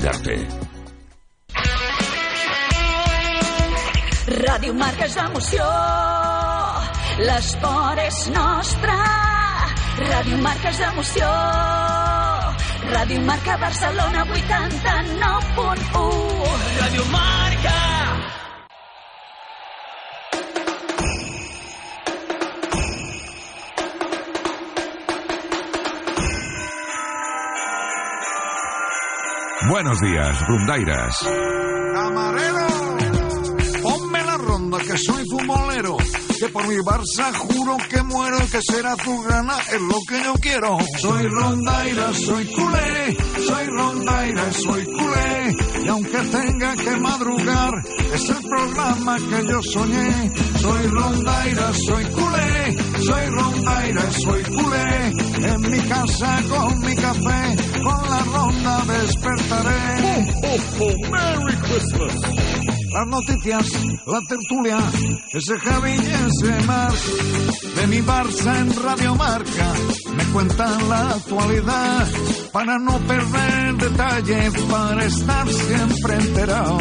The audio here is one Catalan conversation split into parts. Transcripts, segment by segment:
Cuidarte. Ràdio Marca és emoció, l'esport és nostre. Ràdio Marca és emoció, Ràdio Marca Barcelona 89.1. Ràdio Marca. Buenos días, Rundaires. Camarero, ponme la ronda que soy futbolero. Que por mi Barça juro que muero, que será tu gana, es lo que yo quiero. Soy rondaira, soy culé, soy rondaira, soy culé. Y aunque tenga que madrugar, es el programa que yo soñé. Soy rondaira, soy culé, soy rondaira, soy culé. En mi casa con mi café, con la ronda despertaré. ¡Merry Christmas! Las noticias, la tertulia, ese Javi y ese Mar. De mi Barça en Radio Marca, me cuentan la actualidad. Para no perder detalle, para estar siempre enterado.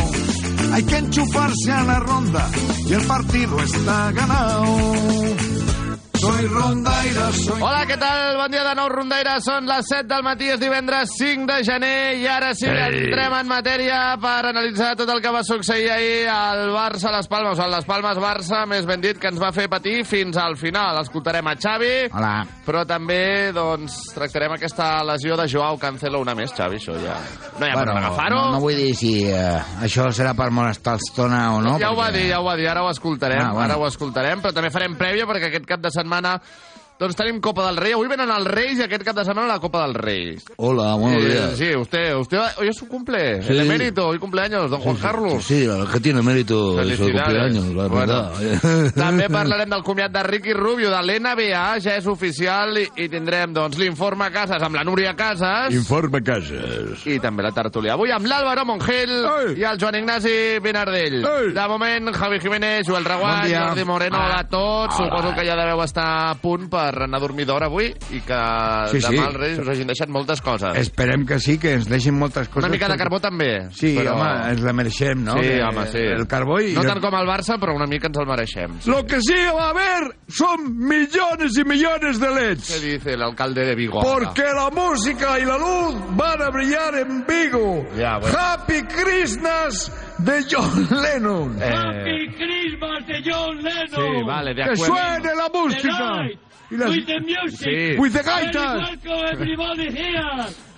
Hay que enchufarse a la ronda y el partido está ganado. Soy rondaira, soy... Hola, què tal? Bon dia de nou, Rondaire. Són les 7 del matí, és divendres 5 de gener i ara sí que entrem en matèria per analitzar tot el que va succeir ahir al Barça-Les Palmes, o al Les Palmes-Barça, més ben dit, que ens va fer patir fins al final. Escoltarem a Xavi, Hola. però també doncs, tractarem aquesta lesió de Joao Cancelo una més, Xavi, això ja... No hi ha per on agafar-ho. no, no vull dir si eh, això serà per molestar l'estona o no. ja ho va perquè- dir, ja ho va dir, ara ho escoltarem, Ah, bueno. ara ho escoltarem, però també farem prèvia perquè aquest cap de setmana semana doncs tenim Copa del Rei. Avui venen els Reis i aquest cap de setmana la Copa del Rei. Hola, buenos Eh, días. Sí, usted, usted, hoy es su cumple, Sí. el emérito, hoy cumpleaños, don Juan Carlos. Sí, el que tiene mérito su cumpleaños, la Bueno. verdad. També parlarem del comiat de Ricky Rubio, de l'NBA, ja és oficial, i, i tindrem doncs, l'informe Casas amb la Núria Casas. Informe Casas. I també la tertúlia. Avui amb l'Àlvaro Mongel Ei. i el Joan Ignasi Benardell. Ei. De moment, Javi Jiménez, Joel Reguant, Bon dia. Jordi Moreno, hola a tots. Suposo que ja deveu estar a punt per anar a dormir d'hora avui i que Sí, sí. demà els Reis us hagin deixat moltes coses. Esperem que sí, que ens deixin moltes coses. Una mica de carbó també. Sí, però... home, ens la mereixem, no? Sí, Que home, sí. El carbó i... No tant com el Barça, però una mica ens el mereixem. Sí. Lo que sí va a haber son millones y millones de ¿Qué LEDs. dice el alcalde de Vigo? Porque la música y la luz van a brillar en Vigo. Ya, bueno. Happy Christmas de John Lennon. Eh, Christmas de John Lennon. sí, vale, de que acuerdo. suene la música. Tonight, Y las- with the music. Sí. With the gaitas. welcome everybody here.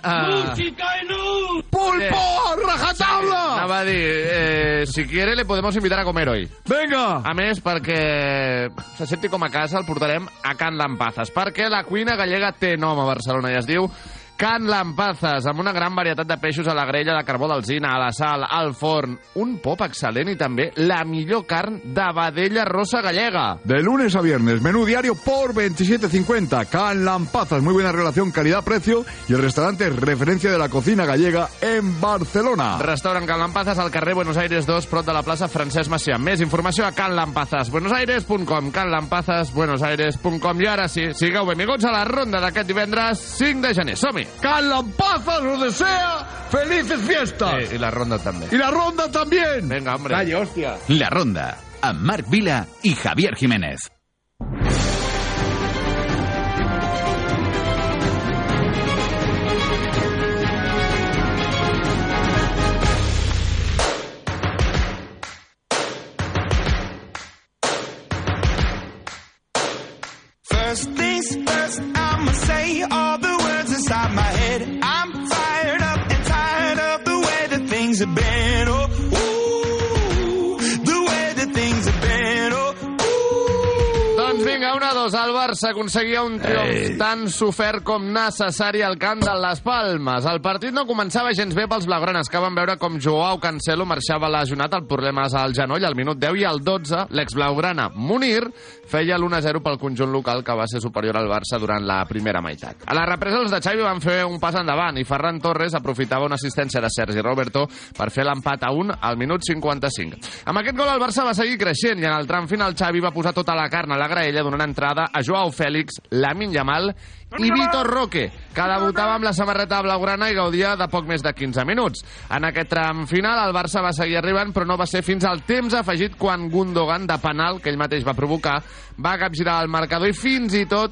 Ah. Música y luz. ¡Pulpo! ¡Rajatabla! Anava a dir, eh, si quiere le podemos invitar a comer hoy. Venga. A més, perquè se senti com a casa, el portarem a Can Lampazes, perquè la cuina gallega té nom a Barcelona i es diu Can Lampazes, amb una gran varietat de peixos a la grella, de carbó d'alzina, a la sal, al forn, un pop excel·lent i també la millor carn de vedella rosa gallega. De lunes a viernes, menú diario por 27.50. Can Lampazas, muy buena relación calidad-precio y el restaurante es referencia de la cocina gallega en Barcelona. Restaurant Can Lampazes al carrer Buenos Aires 2, prop de la plaça Francesc Macià. Més informació a canlampazesbuenosaires.com canlampazesbuenosaires.com I ara sí, sigueu benvinguts a la ronda d'aquest divendres 5 de gener. Som-hi! Carla Pazas os desea felices fiestas. Eh, y la ronda también. Y la ronda también. Venga, hombre. Calle, hostia. La ronda. A Marc Vila y Javier Jiménez. Inside my head. I'm fired up and tired of the way that things have been. Oh, ooh, the way that things have been. Oh, Doncs vinga, una, dos. El Barça aconseguia un triomf tan sofert com necessari al camp de les Palmes. El partit no començava gens bé pels blaugranes, que van veure com Joao Cancelo marxava lesionat amb problemes al genoll al minut 10 i al 12 l'ex-blaugrana Munir feia l'1-0 pel conjunt local que va ser superior al Barça durant la primera meitat. A la represa els de Xavi van fer un pas endavant i Ferran Torres aprofitava una assistència de Sergi Roberto per fer l'empat a 1 al minut 55. Amb aquest gol el Barça va seguir creixent i en el tram final Xavi va posar tota la carn a la graella donant entrada a Joao Fèlix, Lamin Yamal i Vitor Roque, que debutava amb la samarreta blaugrana i gaudia de poc més de 15 minuts. En aquest tram final el Barça va seguir arribant, però no va ser fins al temps afegit quan Gundogan, de penal, que ell mateix va provocar, va capgirar el marcador i fins i tot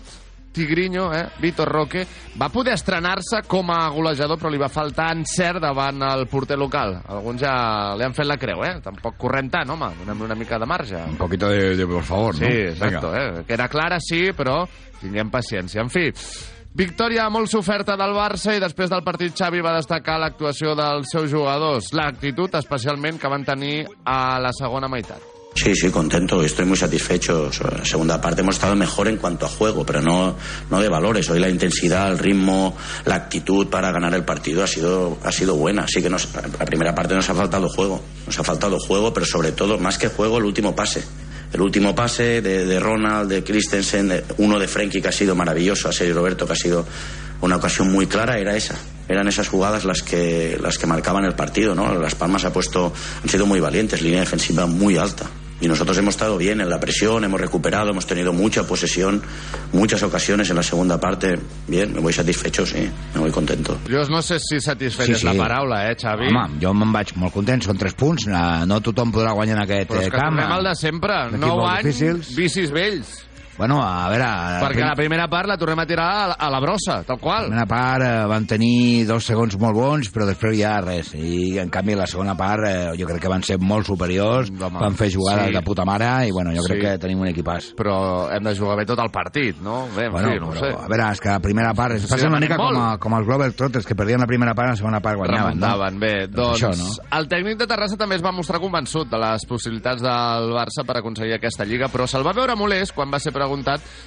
Tigrinho, eh, Vitor Roque, va poder estrenar-se com a golejador, però li va faltar encert davant el porter local. Alguns ja li han fet la creu, eh? Tampoc correm tant, home, donem una mica de marge. Un poquito de, de por favor, Sí, ¿no? exacto, eh? Que era clara, sí, però tinguem paciència. En fi, victòria molt soferta del Barça i després del partit Xavi va destacar l'actuació dels seus jugadors, l'actitud especialment que van tenir a la segona meitat. Sí, sí, contento, estoy muy satisfecho. Segunda parte hemos estado mejor en cuanto a juego, pero no, no de valores. Hoy la intensidad, el ritmo, la actitud para ganar el partido ha sido, ha sido buena. Sí que nos, la primera parte nos ha faltado juego, nos ha faltado juego, pero sobre todo, más que juego, el último pase. El último pase de, de Ronald, de Christensen, de- uno de Frenkie que ha sido maravilloso, a Sergio Roberto que ha sido una ocasión muy clara, era esa. Eran esas jugadas las que, las que marcaban el partido, ¿no? Las Palmas ha puesto, han sido muy valientes, línea defensiva muy alta. Y nosotros hemos estado bien en la presión, hemos recuperado, hemos tenido mucha posesión, muchas ocasiones en la segunda parte. Bien, me voy satisfecho, sí, me voy contento. Jo no sé si satisfet Sí, és la sí. paraula, eh, Xavi? Home, jo me'n vaig molt content, són tres punts, eh, no tothom podrà guanyar en aquest Però és que camp. tornem al de sempre. Equips 9 molt anys, difícils. vicis vells. Bueno, a veure... Perquè la primera part la tornem a tirar a la, a la brossa, tal La qual. primera part eh, van tenir dos segons molt bons, però després ja res. I, en canvi, la segona part eh, jo crec que van ser molt superiors, Home, van fer jugades sí. de puta mare, i bueno, jo crec Sí. que tenim un equipàs. Però hem de jugar bé tot el partit, no? Bé, en Bueno, fi, no però, sé. a veure, és que la primera part... Es Sí, passa una mica com, a, com els Global Trotters, que perdien la primera part i la segona part guanyaven, no? Remuntaven, bé. Doncs això, no? el tècnic de Terrassa també es va mostrar convençut de les possibilitats del Barça per aconseguir aquesta lliga, però se'l va veure molest quan va ser preguntat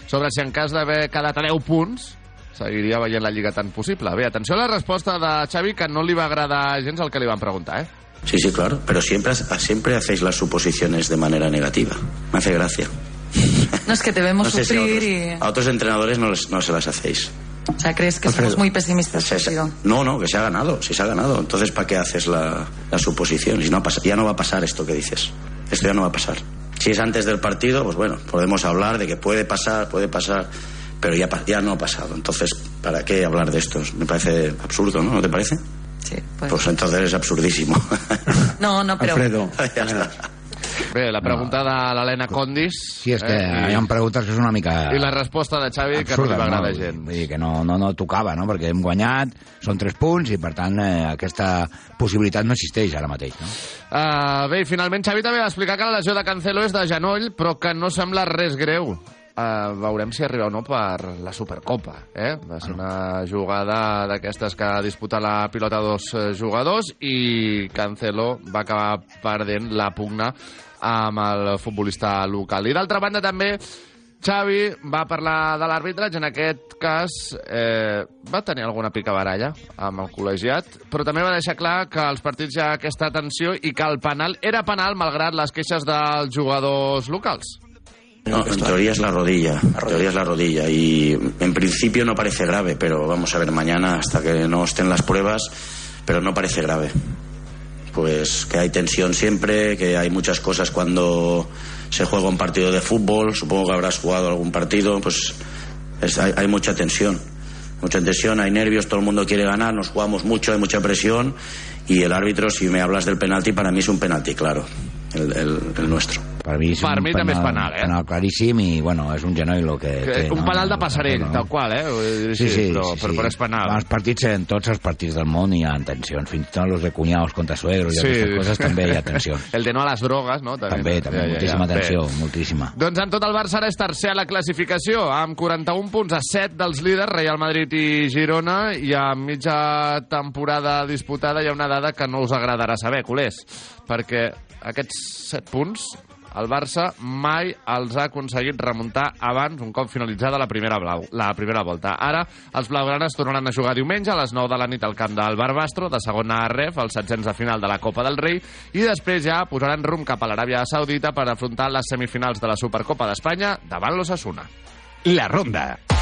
sobre si en cas d'haver quedat a 10 punts seguiria veient la lliga tan possible. Bé, atenció a la resposta de Xavi, que no li va agradar gens el que li van preguntar, eh? Sí, sí, claro, pero siempre, siempre hacéis las suposiciones de manera negativa. Me hace gracia. No, es que te vemos No sé si a sufrir otros, y... a otros entrenadores no, les- no se las hacéis. O sea, crees que Alfredo. somos muy pesimistas Se- se- no, no, que se ha ganado, si se ha ganado. Entonces, ¿para qué haces la, la suposición? Si no ya no va a pasar esto que dices. Esto ya no va a pasar. Si es antes del partido, pues bueno, podemos hablar de que puede pasar, puede pasar, pero ya, ya no ha pasado. Entonces, ¿para qué hablar de esto? Me parece absurdo, ¿no? ¿No te parece? Sí, pues... Pues entonces es absurdísimo. No, no, pero... ya está. Bé, la pregunta de l'Helena Condis... Sí, és que eh, hi ha preguntes que són una mica... I la resposta de Xavi, que no li va agradar no? gent. Vull dir que no, no, no tocava, no? Perquè hem guanyat, són tres punts i, per tant, eh, aquesta possibilitat no existeix ara mateix, no? Uh, bé, i finalment Xavi també va explicar que la lesió de Cancelo és de genoll, però que no sembla res greu. Uh, veurem si arriba o no per la Supercopa. Eh? Va ser una jugada d'aquestes que disputa la pilota dos eh, jugadors i Cancelo va acabar perdent la pugna amb el futbolista local. I d'altra banda també Xavi va parlar de l'arbitratge, en aquest cas eh, va tenir alguna picabaralla amb el col·legiat, però també va deixar clar que els partits hi ha aquesta tensió i que el penal era penal malgrat les queixes dels jugadors locals. No, en teoría es la rodilla. En teoría es la rodilla. Y en principio no parece grave, pero vamos a ver mañana hasta que no estén las pruebas, pero no parece grave. Pues que hay tensión siempre, que hay muchas cosas cuando se juega un partido de fútbol, supongo que habrás jugado algún partido, pues es- hay, hay mucha tensión. Mucha tensión, hay nervios, todo el mundo quiere ganar, nos jugamos mucho, hay mucha presión y el árbitro, si me hablas del penalti, para mí es un penalti, claro. El, el, el nuestro. Per mi, és Per un mi també és penal, eh? penal claríssim i, bueno, és un genoll el que Que, té. un no? penal de passarell, tal qual, eh? Dir, Sí, sí, però, sí, però, sí. però és penal. Els partits, en tots els partits del món hi ha tensions, fins i tot los de cunyaos contra suegros i aquestes coses també hi ha tensions. El de no a les drogues, no? També, també, moltíssima Bé. tensió, moltíssima. Doncs en tot el Barça ara és tercer a la classificació, amb 41 punts a 7 dels líders, Real Madrid i Girona, i a mitja temporada disputada hi ha una dada que no us agradarà saber, culers, perquè aquests 7 punts el Barça mai els ha aconseguit remuntar abans, un cop finalitzada la primera, blau, la primera volta. Ara, els blaugranes tornaran a jugar diumenge a les 9 de la nit al camp del Barbastro, de segona a ref, als setzents de final de la Copa del Rei, i després ja posaran rumb cap a l'Aràbia Saudita per afrontar les semifinals de la Supercopa d'Espanya davant l'Ossassuna. La ronda.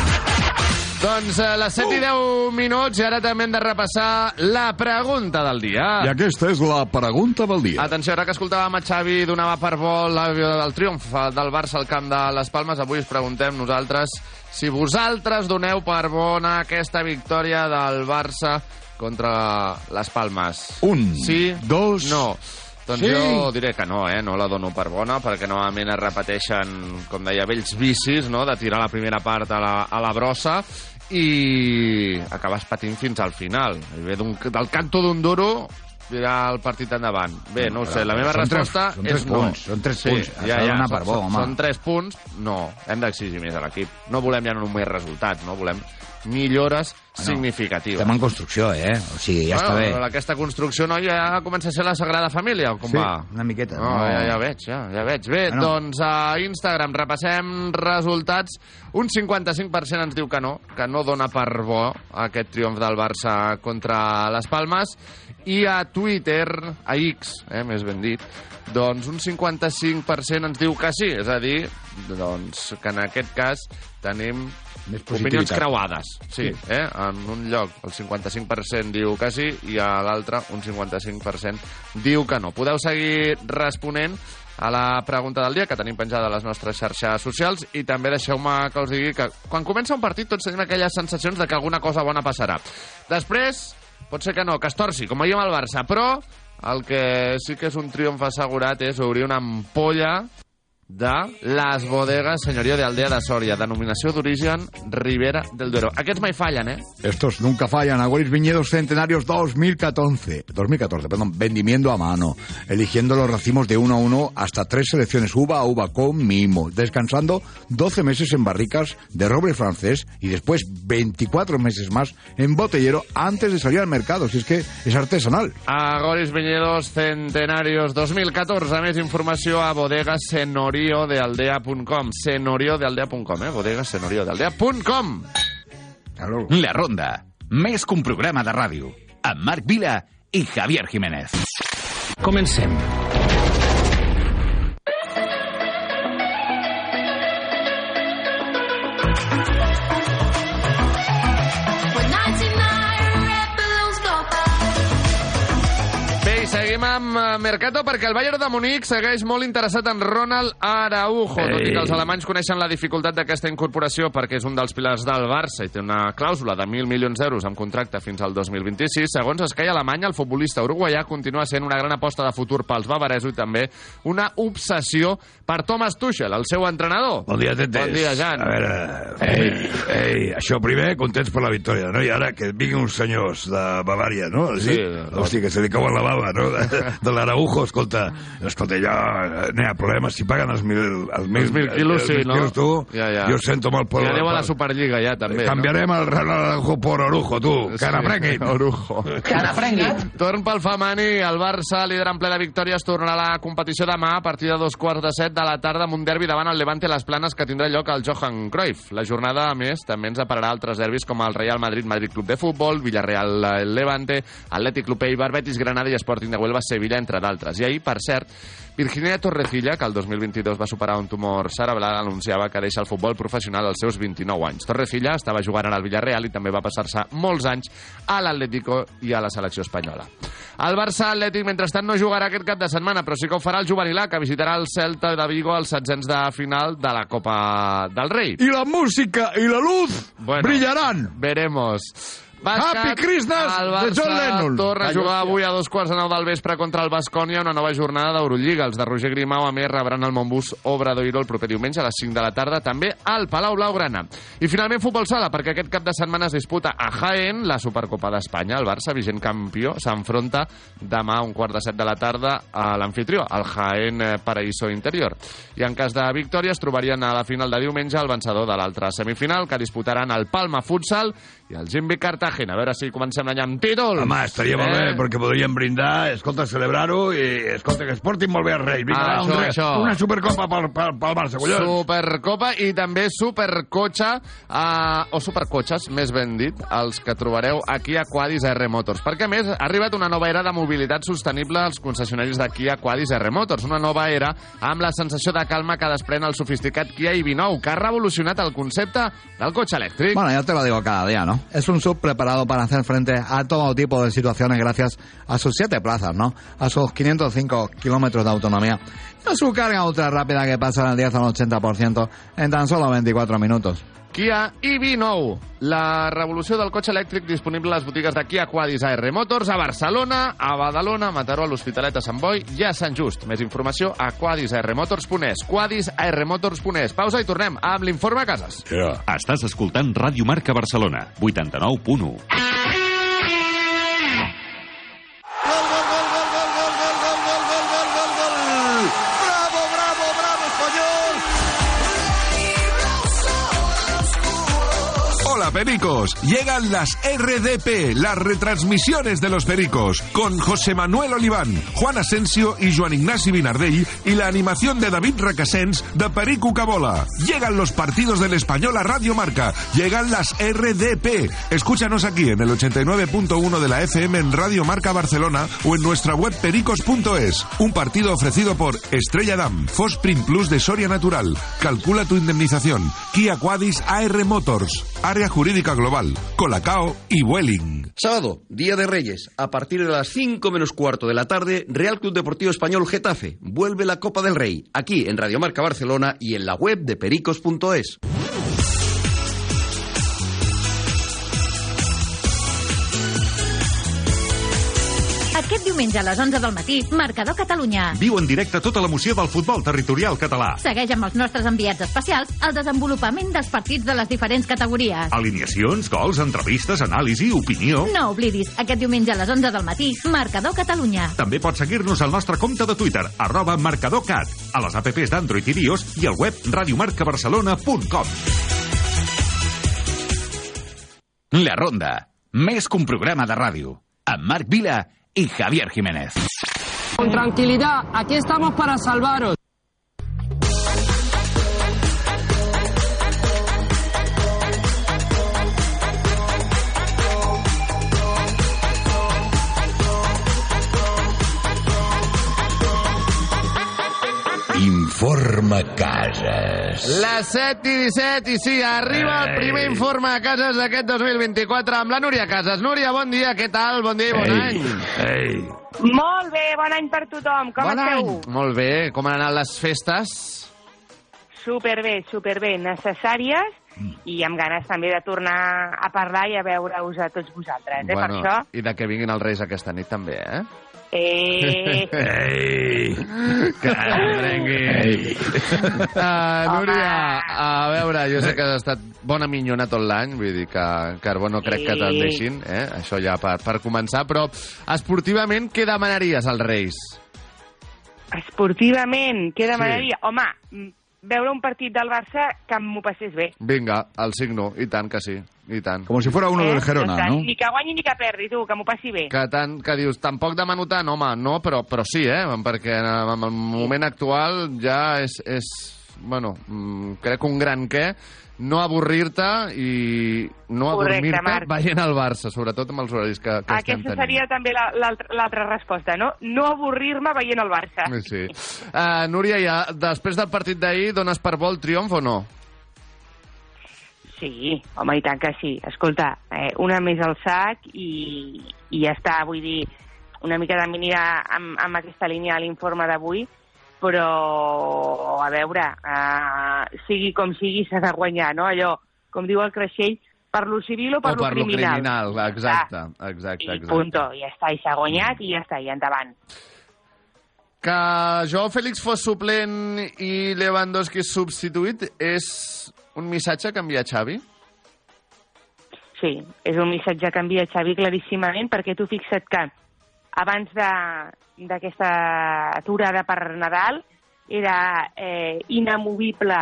Doncs a les 7 i 10 minuts i ara també hem de repassar la pregunta del dia. I aquesta és la pregunta del dia. Atenció, ara que escoltàvem a Xavi donava per bo la- el triomf del Barça al camp de les Palmes, avui us preguntem nosaltres si vosaltres doneu per bona aquesta victòria del Barça contra les Palmes. Un, Sí? dos... No. Doncs Sí. jo diré que no, eh? No la dono per bona, perquè novament es repeteixen, com deia, vells vicis, no?, de tirar la primera part a la, a la brossa i acabes patint fins al final. I ve del canto d'un duro tirar el partit endavant. Bé, no sé, la meva Són tres- resposta són tres és no. punts, són tres sí, punts. Ja, ja, són, per bo, són, home. són tres punts. No, hem d'exigir més a l'equip. No volem ja només resultats, no volem millores significatives. Estem en construcció, eh? O sigui, ja està bé. Bueno, aquesta construcció, no, ja comença a ser la Sagrada Família, o com Sí, va? una miqueta. No, no. ja, ja veig, ja, ja veig. Bé, Bueno. doncs a Instagram repassem resultats. Un 55% ens diu que no, que no dona per bo aquest triomf del Barça contra les Palmes. I a Twitter, a X, eh, més ben dit, doncs un 55% ens diu que sí. És a dir, doncs, que en aquest cas tenim Més opinions creuades. Sí, eh? En un lloc el 55% diu que sí i a l'altre un 55% diu que no. Podeu seguir responent a la pregunta del dia que tenim penjada a les nostres xarxes socials i també deixeu-me que us digui que quan comença un partit tots tenim aquelles sensacions de que alguna cosa bona passarà. Després, pot ser que no, que es torci, com ahir amb el Barça, però el que sí que és un triomf assegurat és obrir una ampolla de les bodegas Senyorio de Aldea de Soria, denominació d'origen Ribera del Duero. Aquests mai fallen, eh? Estos nunca fallan. Aguaris Viñedos Centenarios 2014. 2014, perdón. Vendimiento a mano. Eligiendo los racimos de uno a uno hasta tres selecciones uva a uva con mimo. Descansando 12 meses en barricas de roble francés y después 24 meses más en botellero antes de salir al mercado. Si es que es artesanal. Agoris Viñedos Centenarios 2014. Més informació a bodegasenoriodealdea.com senoriodealdea.com, eh? bodegasenoriodealdea.com La ronda. Més que un programa de ràdio. Amb Marc Vila i Javier Jiménez. Comencem. Bé, amb eh, Mercato perquè el Bayern de Múnich segueix molt interessat en Ronald Araujo, Ei. tot i que els alemanys coneixen la dificultat d'aquesta incorporació perquè és un dels pilars del Barça i té una clàusula de 1.000 milions d'euros amb contracte fins al 2026. Segons Sky Alemanya, el futbolista uruguaià continua sent una gran aposta de futur pels bavaresos i també una obsessió per Thomas Tuchel, el seu entrenador. Bon dia, Tetes. Bon dia, Jan. A veure, ei, ei, això primer, contents per la victòria, no? I ara que vinguin uns senyors de Bavària, no? Sí, Hòstia, que se li cauen la bava, no? De, l'Araujo, escolta, escolta, ja no hi ha problema, si paguen els mil, els mil, Els mil quilos, els sí, no? quilos, tu, Ja, ja. jo sento molt per... I aneu a la per- Superliga ja, també. Canviarem el Ronald Araujo por Orujo, tu, que ara prenguin. Orujo. Que ara prenguin. Torn pel femení, el Barça, líder en ple de victòries, tornarà a la competició demà a partir de dos quarts de set de la tarda amb un derbi davant el Levante a les Planes que tindrà lloc al Johan Cruyff. La jornada, a més, també ens apararà altres derbis com el Real Madrid, Madrid Club de Futbol, Villarreal, el Levante, Atlètic Club Eibar, Betis Granada i Sporting Sporting de Huelva, Sevilla, entre d'altres. I ahir, per cert, Virginia Torrecilla, que el 2022 va superar un tumor cerebral, anunciava que deixa el futbol professional als seus 29 anys. Torrecilla estava jugant ara al Villarreal i també va passar-se molts anys a l'Atlético i a la selecció espanyola. El Barça Atlètic, mentrestant, no jugarà aquest cap de setmana, però sí que ho farà el juvenilà, que visitarà el Celta de Vigo als setzents de final de la Copa del Rei. Y la música y la luz Bueno. brillarán. Veremos. Happy Christmas el de Barça John Lennon. torna a jugar avui a dos quarts de nou del vespre contra el Bascònia, una nova jornada d'Eurolliga. Els de Roger Grimau, a més, rebran el Montbus Obradoiro el proper diumenge a les 5 de la tarda, també al Palau Blaugrana. I finalment futbol sala, perquè aquest cap de setmana es disputa a Jaén la Supercopa d'Espanya. El Barça, vigent campió, s'enfronta demà a un quart de set de la tarda a l'anfitrió, al Jaén eh, Paraíso Interior. I en cas de victòria es trobarien a la final de diumenge el vencedor de l'altra semifinal, que disputaran el Palma Futsal i el Gimbi Cartagena. A veure si comencem l'any amb títol. Home, estaria molt bé, perquè podríem brindar, escolta, celebrar-ho, i escolta, que es portin molt bé els Reis. Vinga, Ah, va, un això, re- això. una supercopa pel, pel, pel Barça, collons. Supercopa i també Supercotxe, eh, o Supercotxes, més ben dit, els que trobareu aquí a Quadis R Motors. Perquè, més, ha arribat una nova era de mobilitat sostenible als concessionaris de Kia Quadis R Motors. Una nova era amb la sensació de calma que desprèn el sofisticat Kia i29, que ha revolucionat el concepte del cotxe elèctric. Bueno, ya te lo digo cada día, ¿no? Es un sub preparado para hacer frente a todo tipo de situaciones gracias a sus siete plazas, ¿no? A sus 505 kilómetros de autonomía. Y a su carga ultra rápida que pasa del 10 al 80% en tan solo 24 minutos. Kia EV9, la revolució del cotxe elèctric disponible a les botigues de Kia Quadis AR Motors a Barcelona, a Badalona, a Mataró, a l'Hospitalet, a Sant Boi i a Sant Just. Més informació a quadisarmotors.es, quadisarmotors.es. Pausa i tornem amb l'informe a cases. Estàs escoltant Ràdio Marca Barcelona, 89.1. Pericos, llegan las RDP, las retransmisiones de los Pericos, con José Manuel Oliván, Juan Asensio y Joan Ignasi Vinardell y la animación de David Racasens de Perico Cabola. Llegan los partidos del Español a Radio Marca, llegan las RDP. Escúchanos aquí en el 89.1 de la FM en Radio Marca Barcelona o en nuestra web pericos.es. Un partido ofrecido por Estrella Damm, Fosprin Plus de Soria Natural. Calcula tu indemnización. Kia Quadis AR Motors. Área Jurídica Global. Colacao y Vueling. Sábado, Día de Reyes, a partir de las 5 menos cuarto de la tarde, Real Club Deportivo Español Getafe. Vuelve la Copa del Rey, aquí en Radio Marca Barcelona y en la web de pericos.es. Aquest diumenge a les 11 del matí, Marcador Catalunya. Viu en directe tota l'emoció del futbol territorial català. Segueix amb els nostres enviats especials el desenvolupament dels partits de les diferents categories. Alineacions, gols, entrevistes, anàlisi, opinió... No oblidis, aquest diumenge a les 11 del matí, Marcador Catalunya. També pots seguir-nos al nostre compte de Twitter, arroba marcadorcat, a les apps d'Android i iOS i al web radiomarcabarcelona.com. La Ronda, més que un programa de ràdio, amb Marc Vila i Javier Jiménez. Con tranquilidad, aquí estamos para salvaros. Informa Cases. Les 7 i 17, i sí, arriba el primer informe a cases d'aquest 2024 amb la Núria Casas. Núria, bon dia, què tal? Bon dia i bon any. Ei. Molt bé, bon any per tothom. Com bon esteu? any. Molt bé, com han anat les festes? Superbé, superbé, necessàries i amb ganes també de tornar a parlar i a veure-us a tots vosaltres. Eh? Per això, I de que vinguin els Reis aquesta nit també, eh? Eh... Ei. Que prengui. Uh, Núria, a veure, jo sé que has estat bona minyona tot l'any, vull dir que Carbó no crec que te'n Sí. deixin, eh? això ja per, per començar, però esportivament què demanaries als Reis? esportivament, què Sí. demanaria? Home, mm, veure un partit del Barça que m'ho passés bé. Vinga, el signo, i tant que sí, i tant. Como si fuera uno del Gerona, ¿no? Ni que guanyi ni que perdi, tu, que m'ho passi bé. Que tant, que dius, tampoc demano tant, home, no, però, però sí, eh? Perquè en el moment actual ja és, és bueno, mm, crec un gran què, no avorrir-te i no adormir-te veient el Barça, sobretot amb els horaris que, que estem Aquesta tenint. seria també la- l'altra l'altra resposta, no? No avorrir-me veient el Barça. Sí. Uh, Núria, ja, després del partit d'ahir, dones per bo el triomf o no? Sí, home, i tant que sí. Escolta, eh, una més al sac i, i ja està, vull dir, una mica de anirà amb, amb aquesta línia a l'informe d'avui, però, a veure, eh, sigui com sigui, s'ha de guanyar, no? Allò, com diu el Creixell, per lo civil o per, o per lo criminal. criminal, exacte, exacte, I exacte. punto, ja està, i s'ha guanyat i ja està, i endavant. Que Joao Fèlix fos suplent i Lewandowski substituït és un missatge que envia Xavi? Sí, és un missatge que envia Xavi claríssimament, perquè tu fixa't que abans d'aquesta aturada per Nadal era eh, inamovible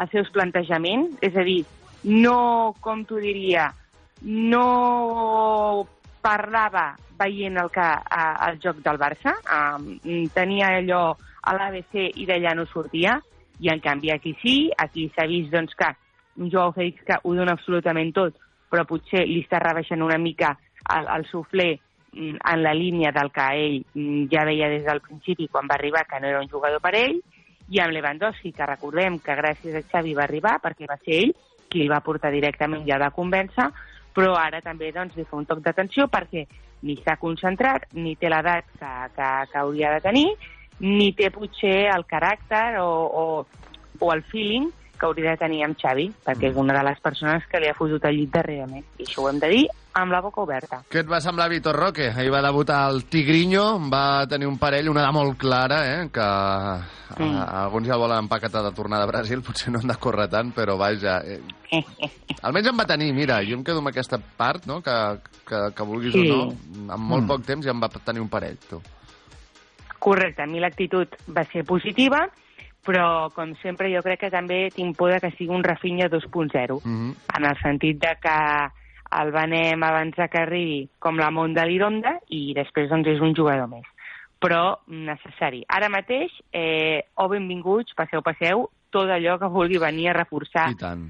els seus plantejaments, és a dir, no, com t'ho diria, no parlava veient el, que, a, el joc del Barça, um, tenia allò a l'ABC i d'allà no sortia, i en canvi aquí sí, aquí s'ha vist doncs, que un Joao Félix que ho dona absolutament tot, però potser li està rebaixant una mica el, el suflé mm, en la línia del que ell mm, ja veia des del principi quan va arribar que no era un jugador per ell, i amb Lewandowski, que recordem que gràcies a Xavi va arribar, perquè va ser ell qui el va portar directament ja de convèncer, però ara també doncs, li fa un toc d'atenció perquè ni està concentrat, ni té l'edat que, que, que hauria de tenir, ni té potser el caràcter o, o, o el feeling que hauria de tenir amb Xavi, perquè és una de les persones que li ha fotut el llit darrerament. I això ho hem de dir amb la boca oberta. Què et va semblar Vitor Roque? Ahir va debutar el Tigrinho, va tenir un parell, una de molt clara, eh? que Mm. a, alguns ja volen empaquetar de tornar de Brasil, potser no han de córrer tant, però vaja... Eh, almenys em va tenir, mira, jo em quedo amb aquesta part, no?, que, que, que vulguis Sí. o no, en molt Mm. poc temps ja em va tenir un parell, tu. Correcte, a mi l'actitud va ser positiva, però, com sempre, jo crec que també tinc por de que sigui un Rafinha 2.0, Mm -hmm. en el sentit de que el venem abans de que arribi com la món de l'Ironda i després doncs, és un jugador més. Però necessari. Ara mateix, eh, o benvinguts, passeu, passeu, tot allò que vulgui venir a reforçar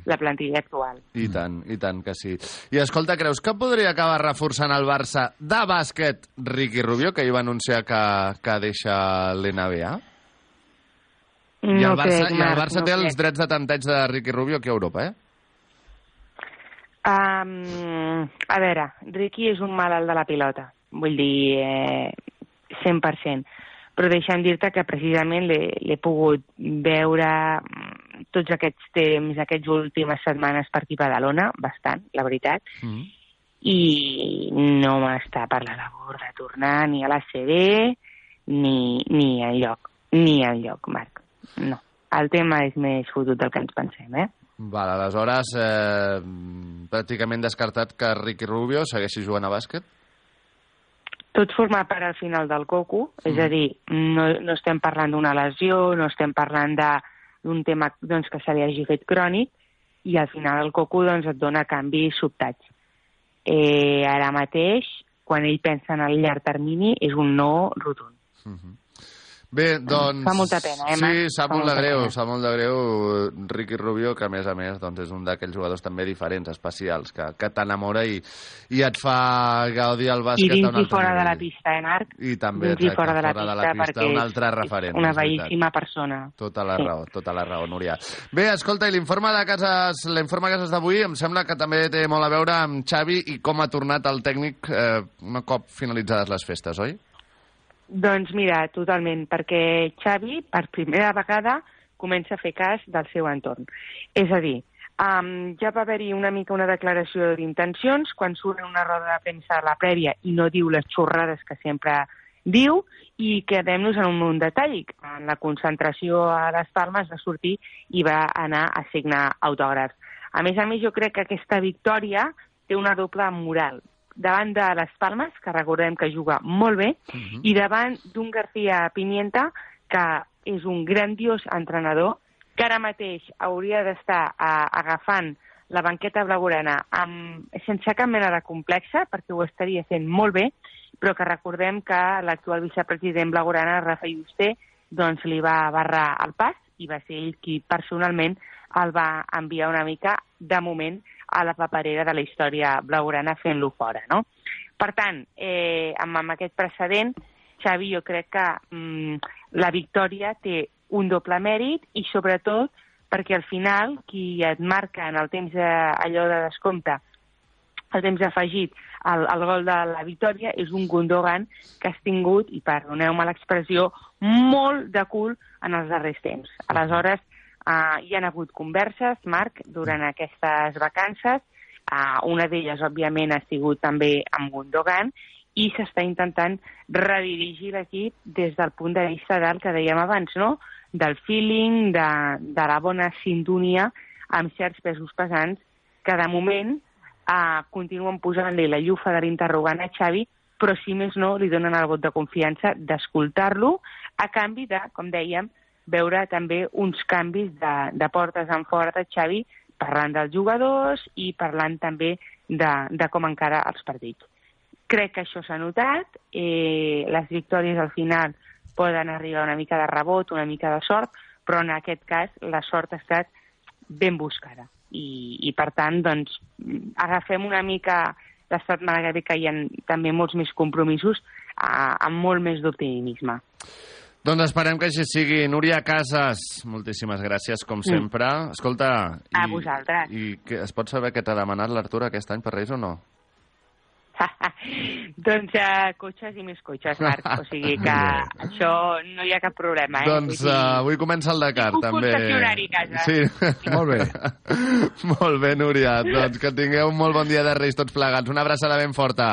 la plantilla actual. I tant, i tant que sí. I escolta, creus que podria acabar reforçant el Barça de bàsquet Ricky Rubio, que ahir va anunciar que, que deixa l'NBA? I el No Barça, crec, i el Marc, Barça no té els crec. drets de tanteig de Ricky Rubio aquí a Europa, eh? Um, a veure, Ricky és un malalt de la pilota, vull dir, eh, 100%. Però deixa'm dir-te que precisament l'he pogut veure mm, tots aquests temps, aquestes últimes setmanes per aquí a Badalona, bastant, la veritat, Mm. i no m'està per la labor de tornar ni a l'ACB ni, ni enlloc, ni enlloc, Marc. No. El tema és més fotut del que ens pensem, eh? Val, aleshores, eh, pràcticament descartat que Ricky Rubio segueixi jugant a bàsquet? Tot forma part al final del coco, és a dir, no, no estem parlant d'una lesió, no estem parlant de- d'un tema doncs, que se li hagi fet crònic, i al final el coco doncs, et dona canvis sobtats. Eh, ara mateix, quan ell pensa en el llarg termini, és un no rotund. Bé, doncs... Fa molta pena, eh, Marc? Sí, sap molt de greu, pena. sap molt de greu Ricky Rubio, que a més a més doncs, és un d'aquells jugadors també diferents, especials, que, que t'enamora i, i et fa gaudir el bàsquet a dins un i altre fora de la pista, eh, Marc? I també, dins exacte, fora de la pista, perquè un altre referent. una bellíssima persona. Tota la Sí. raó, tota la raó, Núria. Bé, escolta, i l'informe de cases, l'informe de cases d'avui em sembla que també té molt a veure amb Xavi i com ha tornat el tècnic eh, un cop finalitzades les festes, oi? Doncs mira, totalment, perquè Xavi, per primera vegada, comença a fer cas del seu entorn. És a dir, um, ja va haver-hi una mica una declaració d'intencions quan surt una roda de premsa a la prèvia i no diu les xorrades que sempre diu i quedem-nos en un, un detall. En la concentració a les Palmes va sortir i va anar a signar autògrafs. A més a més, jo crec que aquesta victòria té una doble moral davant de les Palmes, que recordem que juga molt bé, i davant d'un García Pimienta, que és un grandiós entrenador, que ara mateix hauria d'estar a- agafant la banqueta blaugrana amb, sense cap mena de complexa, perquè ho estaria fent molt bé, però que recordem que l'actual vicepresident blaugrana, Rafa Juste, doncs li va barrar el pas i va ser ell qui personalment el va enviar una mica, de moment, a la paperera de la història blaugrana fent-lo fora, no? Per tant, eh, amb, amb aquest precedent, Xavi, jo crec que mm, la victòria té un doble mèrit i, sobretot, perquè al final qui et marca en el temps de, allò de descompte el temps afegit al, al gol de la victòria és un Gundogan que has tingut, i perdoneu-me l'expressió, molt de cul en els darrers temps. Aleshores, eh, hi han hagut converses, Marc, durant aquestes vacances. Eh, una d'elles, òbviament, ha sigut també amb Gundogan i s'està intentant redirigir l'equip des del punt de vista del que dèiem abans, no? del feeling, de, de la bona sintonia amb certs pesos pesants que de moment eh, continuen posant-li la llufa de l'interrogant a Xavi, però si més no li donen el vot de confiança d'escoltar-lo a canvi de, com dèiem, veure també uns canvis de, de portes en fora de Xavi parlant dels jugadors i parlant també de, de com encara els partits. Crec que això s'ha notat, eh, les victòries al final poden arribar una mica de rebot, una mica de sort, però en aquest cas la sort ha estat ben buscada. I, i per tant, doncs, agafem una mica la setmana que ve hi ha també molts més compromisos amb molt més d'optimisme. Doncs esperem que així sigui. Núria Casas, moltíssimes gràcies, com sempre. Escolta... A vosaltres. I que, es pot saber què t'ha demanat l'Artur aquest any per Reis o no? doncs uh, cotxes i més cotxes, Marc. O sigui que això no hi ha cap problema. Eh? Doncs uh, avui comença el Dakar, també. casa. Sí. Molt bé. molt bé, Núria. Doncs que tingueu un molt bon dia de Reis tots plegats. Una abraçada ben forta.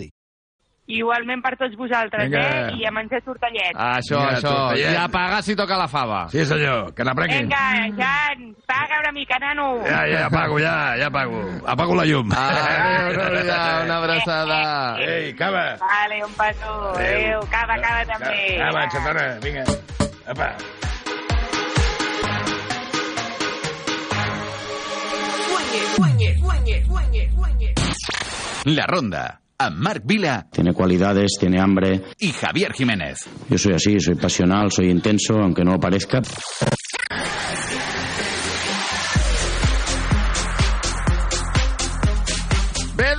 Igualment per tots vosaltres, Vinga. eh? I a menjar tortellet. Això, Vinga, això. tortellet. I a pagar si toca la fava. Sí, senyor, que n'aprenguin. Vinga, Jan, paga una mica, nano. Ja, ja, apago, ja, ja apago. Apago la llum. Adéu, Núria, una abraçada. Ei, cava. Vale, un petó. Adéu. Cava, cava també. Cava, xatona, vinga. Apa. La Ronda, amb Marc Vila Tiene cualidades, tiene hambre. y Javier Jiménez. Yo soy así, soy pasional, soy intenso, aunque no lo parezca.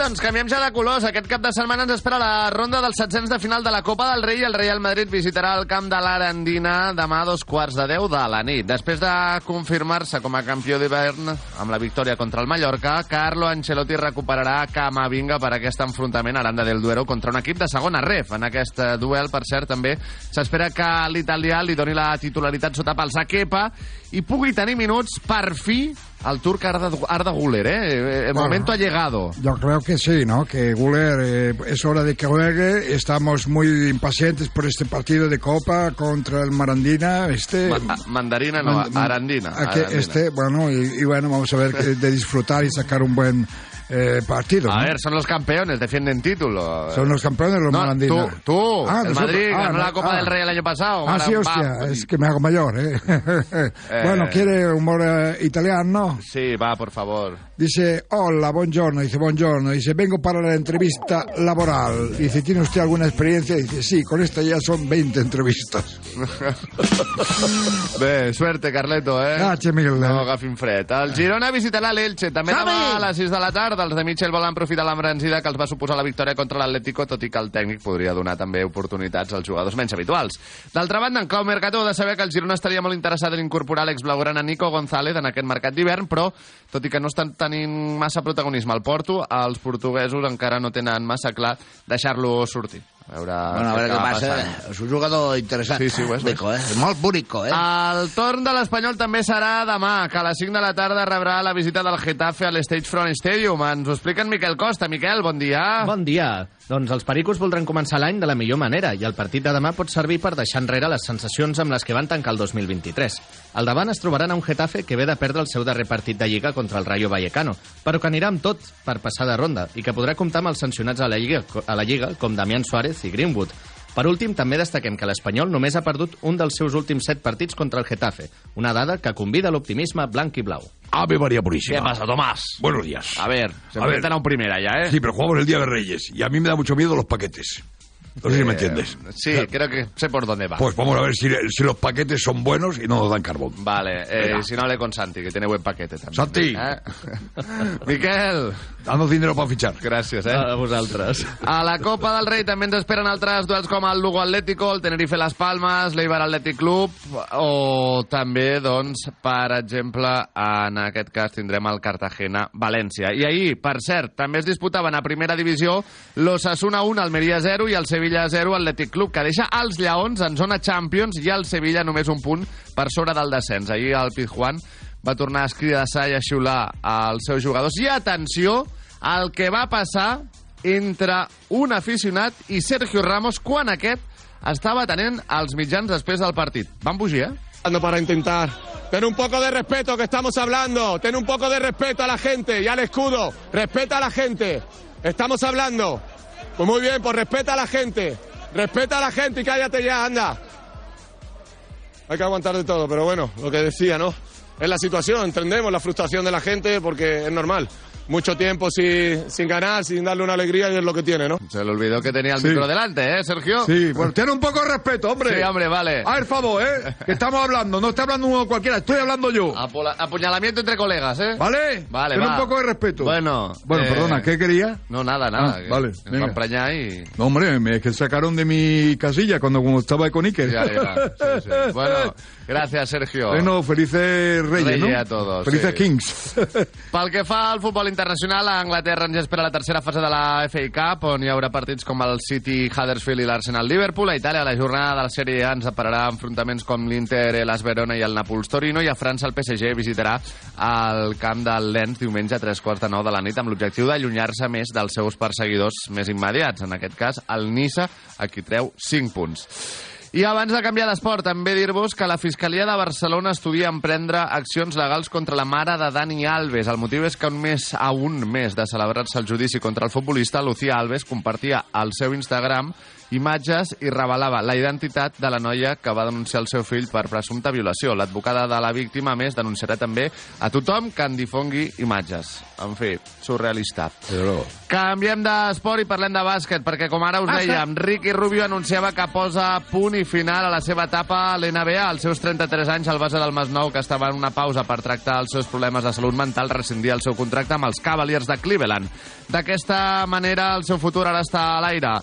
Doncs canviem ja de colors. Aquest cap de setmana ens espera la ronda dels setzents de final de la Copa del Rei el Real Madrid visitarà el camp de l'Arandina demà a dos quarts de deu de la nit. Després de confirmar-se com a campió d'hivern amb la victòria contra el Mallorca, Carlo Ancelotti recuperarà Camavinga per aquest enfrontament a l'Anda del Duero contra un equip de segona ref. En aquest eh, duel, per cert, també s'espera que l'italià li doni la titularitat sota pals a Kepa i pugui tenir minuts per fi el turc Arda, Arda Güler, ¿eh? El Bueno. momento ha llegado. Yo creo que sí, ¿no? Que Guller eh, es hora de que juegue. Estamos muy impacientes por este partido de Copa contra el Marandina. Este, Ma- mandarina no, Man- arandina. este, bueno, y, y bueno, vamos a ver de disfrutar y sacar un buen eh, partido. A ¿no? ver, son los campeones, defienden título. Son los campeones los No, Marandina. tú, tú, Ah, el. Madrid Ah, ganó no, la Copa ah. del Rey el año pasado. Ah, sí, hostia, va. es que me hago mayor, ¿eh? bueno, ¿quiere humor eh, italiano? Sí, va, por favor. Dice, hola, buongiorno, dice, buongiorno, dice, vengo para la entrevista laboral. Dice, ¿tiene usted alguna experiencia? Dice, sí, con esta ya son 20 entrevistas. Bé, suerte, Carleto, eh? Gràcies mil. No agafin fred. El Girona visitarà l'Elche. També demà a les 6 de la tarda. Els de Mitchell volen aprofitar l'embranzida que els va suposar la victòria contra l'Atlético, tot i que el tècnic podria donar també oportunitats als jugadors menys habituals. D'altra banda, en clau mercat heu de saber que el Girona estaria molt interessat en incorporar l'ex-blaugrana Nico González en aquest mercat d'hivern, però, tot i que no estan tenint massa protagonisme al Porto, els portuguesos encara no tenen massa clar deixar-lo sortir. A veure, Bueno, a veure què passa. passant. És un jugador interessant. Sí, sí, és, ho és. Bonico, eh? És molt bonico, eh? El torn de l'Espanyol també serà demà, que a les 5 de la tarda rebrà la visita del Getafe a l'Stage Front Stadium. Ens ho explica en Miquel Costa. Miquel, bon dia. Bon dia. Doncs els pericos voldran començar l'any de la millor manera i el partit de demà pot servir per deixar enrere les sensacions amb les que van tancar el 2023. Al davant es trobaran a un Getafe que ve de perdre el seu darrer partit de Lliga contra el Rayo Vallecano, però que anirà amb tot per passar de ronda i que podrà comptar amb els sancionats a la Lliga, a la Lliga com Damián Suárez i Greenwood. Per últim, també destaquem que l'Espanyol només ha perdut un dels seus últims set partits contra el Getafe, una dada que convida a l'optimisme blanc i blau. Ave María Purísima. ¿Qué pasa, Tomás? Buenos días. A ver, se A ver. enfrentan a un primera ya, ¿eh? Sí, pero jugamos el Día de Reyes y a mí me da mucho miedo los paquetes. No sé si me Eh, entiendes. Sí, creo que sé por dónde va. Pues vamos a ver si, si los paquetes son buenos y no nos dan carbón. Vale, eh, si no hablé con Santi, que tiene buen paquete también. Santi. Eh? Miquel. Danos dinero para fichar. Gràcies, eh? A vosaltres. A la Copa del Rei també ens esperen altres duels com el Lugo Atlético, el Tenerife Las Palmas, l'Eibar Atlètic Club o també, doncs, per exemple, en aquest cas tindrem el Cartagena València. I ahir, per cert, també es disputaven a primera divisió l'Osasuna 1, Almeria 0 i el Sevilla 0, Atlètic Club, que deixa els Lleons en zona Champions i el Sevilla només un punt per sobre del descens. Ahir el Pizjuán va tornar a escridassar i a xiular als seus jugadors. I atenció al que va passar entre un aficionat i Sergio Ramos quan aquest estava tenent els mitjans després del partit. Van fugir, eh? para intentar ten un poco de respeto que estamos hablando, ten un poco de respeto a la gente y al escudo, respeta a la gente, estamos hablando. Pues muy bien, pues respeta a la gente, respeta a la gente y cállate ya, anda. Hay que aguantar de todo, pero bueno, lo que decía, ¿no? Es la situación, entendemos la frustración de la gente porque es normal. Mucho tiempo sin, sin ganar, sin darle una alegría y es lo que tiene, ¿no? Se le olvidó que tenía el Sí. micro delante, ¿eh, Sergio? Sí, bueno, ten un poco de respeto, hombre. Sí, hombre, vale. A ver, favor, ¿eh? Que estamos hablando, no está hablando uno cualquiera, estoy hablando yo. Apola- Apuñalamiento entre colegas, ¿eh? ¿Vale? Vale, Ten va. un poco de respeto. Bueno. Bueno, eh, perdona, ¿qué quería? No, nada, nada. Ah, que vale, Nos venga. y... No, hombre, me- es que sacaron de mi casilla cuando como estaba con Iker. Ya, ya, sí, sí. Bueno, gracias, Sergio. Bueno, felices Reyes, Reyes ¿no? a todos, Felices sí. Kings. Pel que fa al futbol internacional, a Anglaterra ens espera la tercera fase de la FA Cup, on hi haurà partits com el City, Huddersfield i l'Arsenal-Liverpool. A Itàlia, la jornada de la Sèrie A ens apararà enfrontaments com l'Inter, l'As Verona i el Nàpols-Torino, i a França el PSG visitarà el camp del Lens diumenge a tres quarts de nou de la nit amb l'objectiu d'allunyar-se més dels seus perseguidors més immediats, en aquest cas el Niça, a qui treu 5 punts. I abans de canviar d'esport, també dir-vos que la Fiscalia de Barcelona estudia emprendre accions legals contra la mare de Dani Alves. El motiu és que un mes a un mes de celebrar-se el judici contra el futbolista, Lucía Alves compartia al seu Instagram imatges i revelava la identitat de la noia que va denunciar el seu fill per presumpta violació. L'advocada de la víctima, a més, denunciarà també a tothom que en difongui imatges. En fi, surrealista. Canviem d'esport i parlem de bàsquet, perquè com ara us dèiem, Ricky Rubio anunciava que posa punt i final a la seva etapa a l'NBA. Als seus 33 anys, el base del Masnou, que estava en una pausa per tractar els seus problemes de salut mental, rescindia el seu contracte amb els Cavaliers de Cleveland. D'aquesta manera, el seu futur ara està a l'aire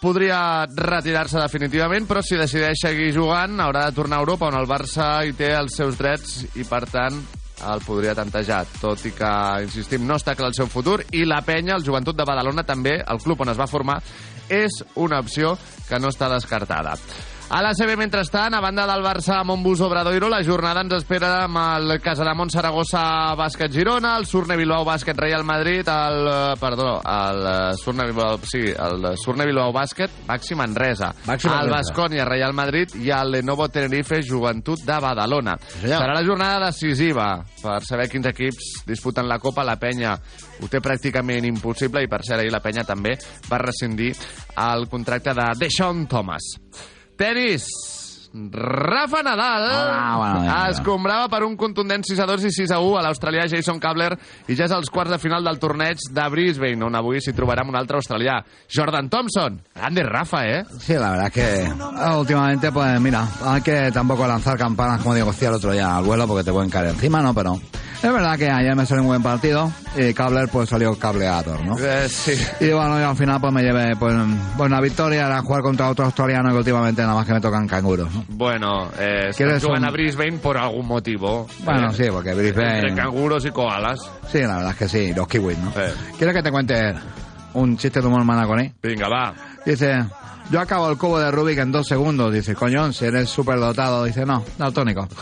podria retirar-se definitivament, però si decideix seguir jugant haurà de tornar a Europa, on el Barça hi té els seus drets i, per tant, el podria tantejar, tot i que, insistim, no està clar el seu futur, i la penya, el Joventut de Badalona, també, el club on es va formar, és una opció que no està descartada. A la CB, mentrestant, a banda del Barça Montbus Obradoiro, la jornada ens espera amb el Casademont Saragossa Bàsquet Girona, el Surne Bilbao Bàsquet Real Madrid, el, eh, perdó, el eh, Surne Bilbao, sí, el Surne Bilbao Bàsquet Baxi Manresa, Baxi el Manresa. Bascònia Real Madrid i el Lenovo Tenerife Joventut de Badalona. senyor. Serà la jornada decisiva per saber quins equips disputen la Copa. La penya ho té pràcticament impossible i per cert ahir la penya també va rescindir el contracte de Deshaun Thomas. That is Rafa Nadal ja, ja. escombrava per un contundent 6 a 2 i 6 a 1 a l'australià Jason Kabler i ja és als quarts de final del torneig de Brisbane, on avui s'hi trobarà amb un altre australià, Jordan Thompson. Grande Rafa, ¿eh? Sí, la verdad que ah, últimamente, pues mira, hay que tampoco lanzar campanas, como digo, el otro día al vuelo, porque te pueden caer encima, ¿no? Pero es verdad que ayer me salió un buen partido y Kabler pues salió cableador, ¿no? Eh, sí. Y bueno, yo al final pues me llevé pues, pues una victoria, era jugar contra otro australiano que últimamente nada más que me tocan canguros. Bueno, eh, ¿Quieres están jugant un- a Brisbane por algún motivo. Bueno, Eh, sí, porque Brisbane... Entre canguros y koalas. Sí, la verdad es que sí, los kiwis, ¿no? ¿Quieres que te cuente un chiste de humor manaconí? Venga, va. Dice, yo acabo el cubo de Rubik en dos segundos. Dice, coño, si eres súper dotado. Dice, no, daltónico.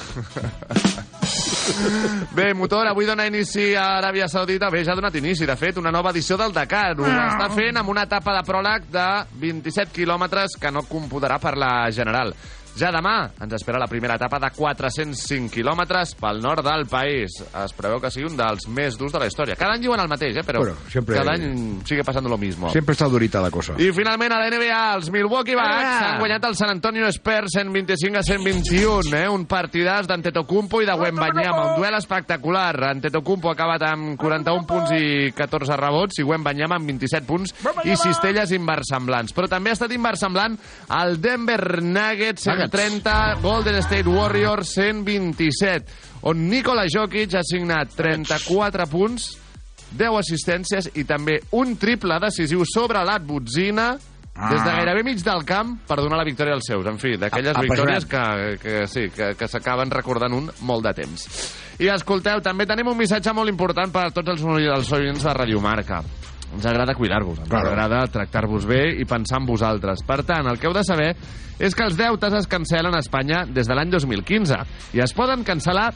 Bé, motor, avui dona inici a Aràbia Saudita. Bé, ja ha donat inici, de fet, una nova edició del Dakar. Ho està fent amb una etapa de pròleg de 27 quilòmetres que no computarà per la general. Ja demà ens espera la primera etapa de 405 quilòmetres pel nord del país. Es preveu que sigui un dels més durs de la història. Cada any diuen el mateix, eh? però Bueno, siempre- cada any sigue passando lo mismo. Siempre está durita la cosa. I finalment a la NBA, els Milwaukee Bucks Ah. han guanyat el San Antonio Spurs 125 a 121, eh? un partidàs d'Antetokounmpo i de Wembanyama, un duel espectacular. Antetokounmpo ha acabat amb 41 punts i 14 rebots i Wembanyama amb 27 punts i cistelles inversemblants. Però també ha estat inversemblant el Denver Nuggets 130, Golden State Warriors 127, on Nikola Jokic ha signat 34 punts 10 assistències i també un triple decisiu sobre la botzina Ah. des de gairebé mig del camp per donar la victòria als seus. En fi, d'aquelles A- victòries que, que sí, que, que s'acaben recordant un molt de temps. I escolteu, també tenim un missatge molt important per a tots els, els oients de Radio Marca. Ens agrada cuidar-vos, ens Claro. agrada tractar-vos bé i pensar en vosaltres. Per tant, el que heu de saber és que els deutes es cancel·len a Espanya des de l'any 2015 i es poden cancel·lar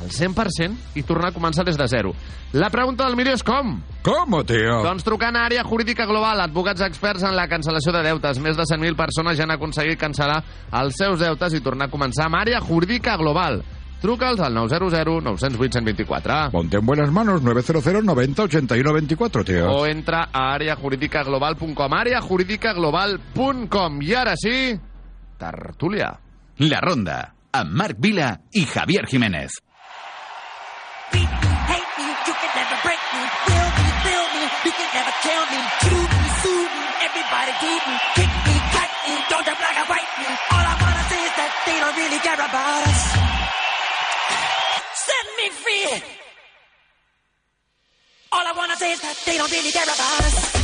al 100% i tornar a començar des de zero. La pregunta del milió és com? ¿Cómo, tío? Doncs trucant a Àrea Jurídica Global, advocats experts en la cancel·lació de deutes. Més de 100.000 persones ja han aconseguit cancel·lar els seus deutes i tornar a començar amb Àrea Jurídica Global. Truca'ls al 900 908 124. Ponte en buenas manos, 900 90 81 24, tío. O entra a àreajurídicaglobal.com àreajurídicaglobal.com I ara sí, tertúlia. La Ronda, amb Marc Vila i Javier Jiménez. you can never break me. Will me, feel me, you can never kill me. Shoot me, sue me, everybody keep me. Kick me, cut me, don't you black and white me. All I wanna say is that they don't really care about us. Me free. All I wanna say is that they don't really care about us.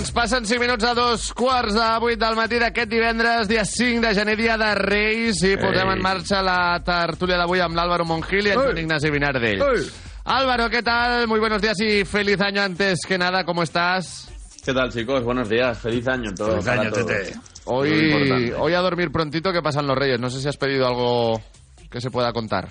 Doncs passen 5 minuts a dos quarts de 8 del matí d'aquest divendres, dia 5 de gener, dia de Reis, i posem en marxa la tertúlia d'avui amb l'Àlvaro Mongil i en Joan Ignasi Vinardell. Álvaro, ¿qué tal? Muy buenos días y feliz año antes que nada, ¿cómo estás? ¿Qué tal, chicos? Buenos días. Feliz año todo. Feliz año, todos. Tete. Hoy, hoy a dormir prontito que pasan los Reyes. No sé si has pedido algo que se pueda contar.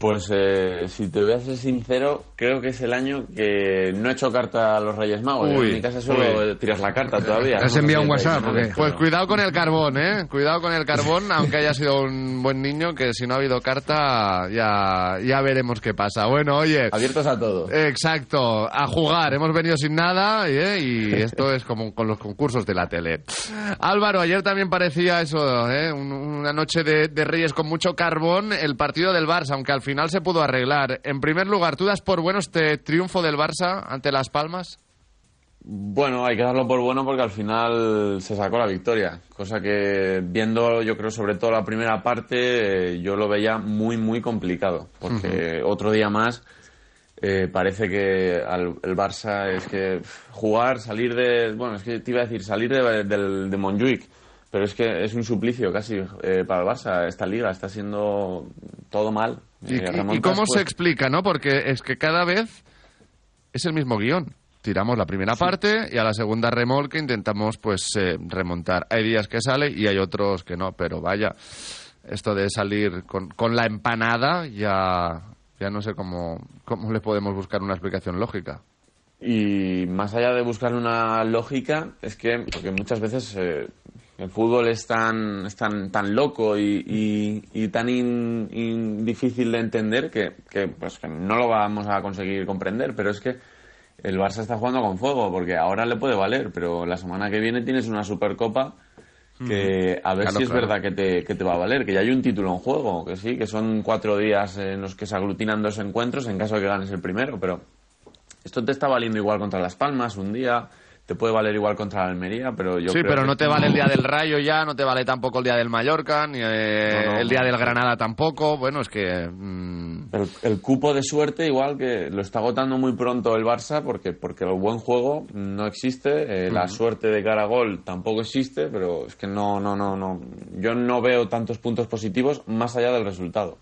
Pues eh, si te voy a ser sincero, creo que es el año que no he hecho carta a los Reyes Magos. Uy, en mi casa solo uy. tiras la carta todavía. ¿Has No enviado un WhatsApp? Pues cuidado con el carbón, ¿eh? Cuidado con el carbón, aunque haya sido un buen niño, que si no ha habido carta ya, ya veremos qué pasa. Bueno, oye... Abiertos a todo. Exacto, a jugar. Hemos venido sin nada ¿eh? y esto es como con los concursos de la tele. Álvaro, ayer también parecía eso, ¿eh? Un- una noche de, de Reyes con mucho carbón, el partido del Barça, aunque al final se pudo arreglar. En primer lugar, ¿tú das por bueno este triunfo del Barça ante Las Palmas? Bueno, hay que darlo por bueno porque al final se sacó la victoria. Cosa que viendo, yo creo, sobre todo la primera parte, eh, yo lo veía muy, muy complicado. Porque otro día más eh, parece que al, el Barça es que jugar, salir de. Bueno, es que te iba a decir, salir de, de Montjuic. Pero es que es un suplicio casi eh, para el Barça. Esta liga está siendo todo mal. ¿Y, Eh, y- y remontas, cómo se explica, no? Porque es que cada vez es el mismo guion. Tiramos la primera parte y a la segunda remolque intentamos pues eh, remontar. Hay días que sale y hay otros que no, pero vaya, esto de salir con, con la empanada ya, ya no sé cómo, cómo le podemos buscar una explicación lógica. Y más allá de buscar una lógica, es que porque muchas veces eh, el fútbol es tan, es tan, tan loco y, y- y tan in- in- difícil de entender que, que, pues, que no lo vamos a conseguir comprender. Pero es que el Barça está jugando con fuego, porque ahora le puede valer, pero la semana que viene tienes una Supercopa que a ver Claro, si es claro. verdad que te, que te va a valer, que ya hay un título en juego, que sí, que son cuatro días en los que se aglutinan dos encuentros en caso de que ganes el primero, pero esto te está valiendo igual contra Las Palmas un día, te puede valer igual contra la Almería, pero yo sí, creo pero que no te vale el día del Rayo ya, no te vale tampoco el día del Mallorca, ni eh, No, no, el día del Granada tampoco. Bueno, es que... mm, el, el cupo de suerte igual que lo está agotando muy pronto el Barça porque porque el buen juego no existe, eh, la suerte de cara a gol tampoco existe, pero es que no no no no yo no veo tantos puntos positivos más allá del resultado.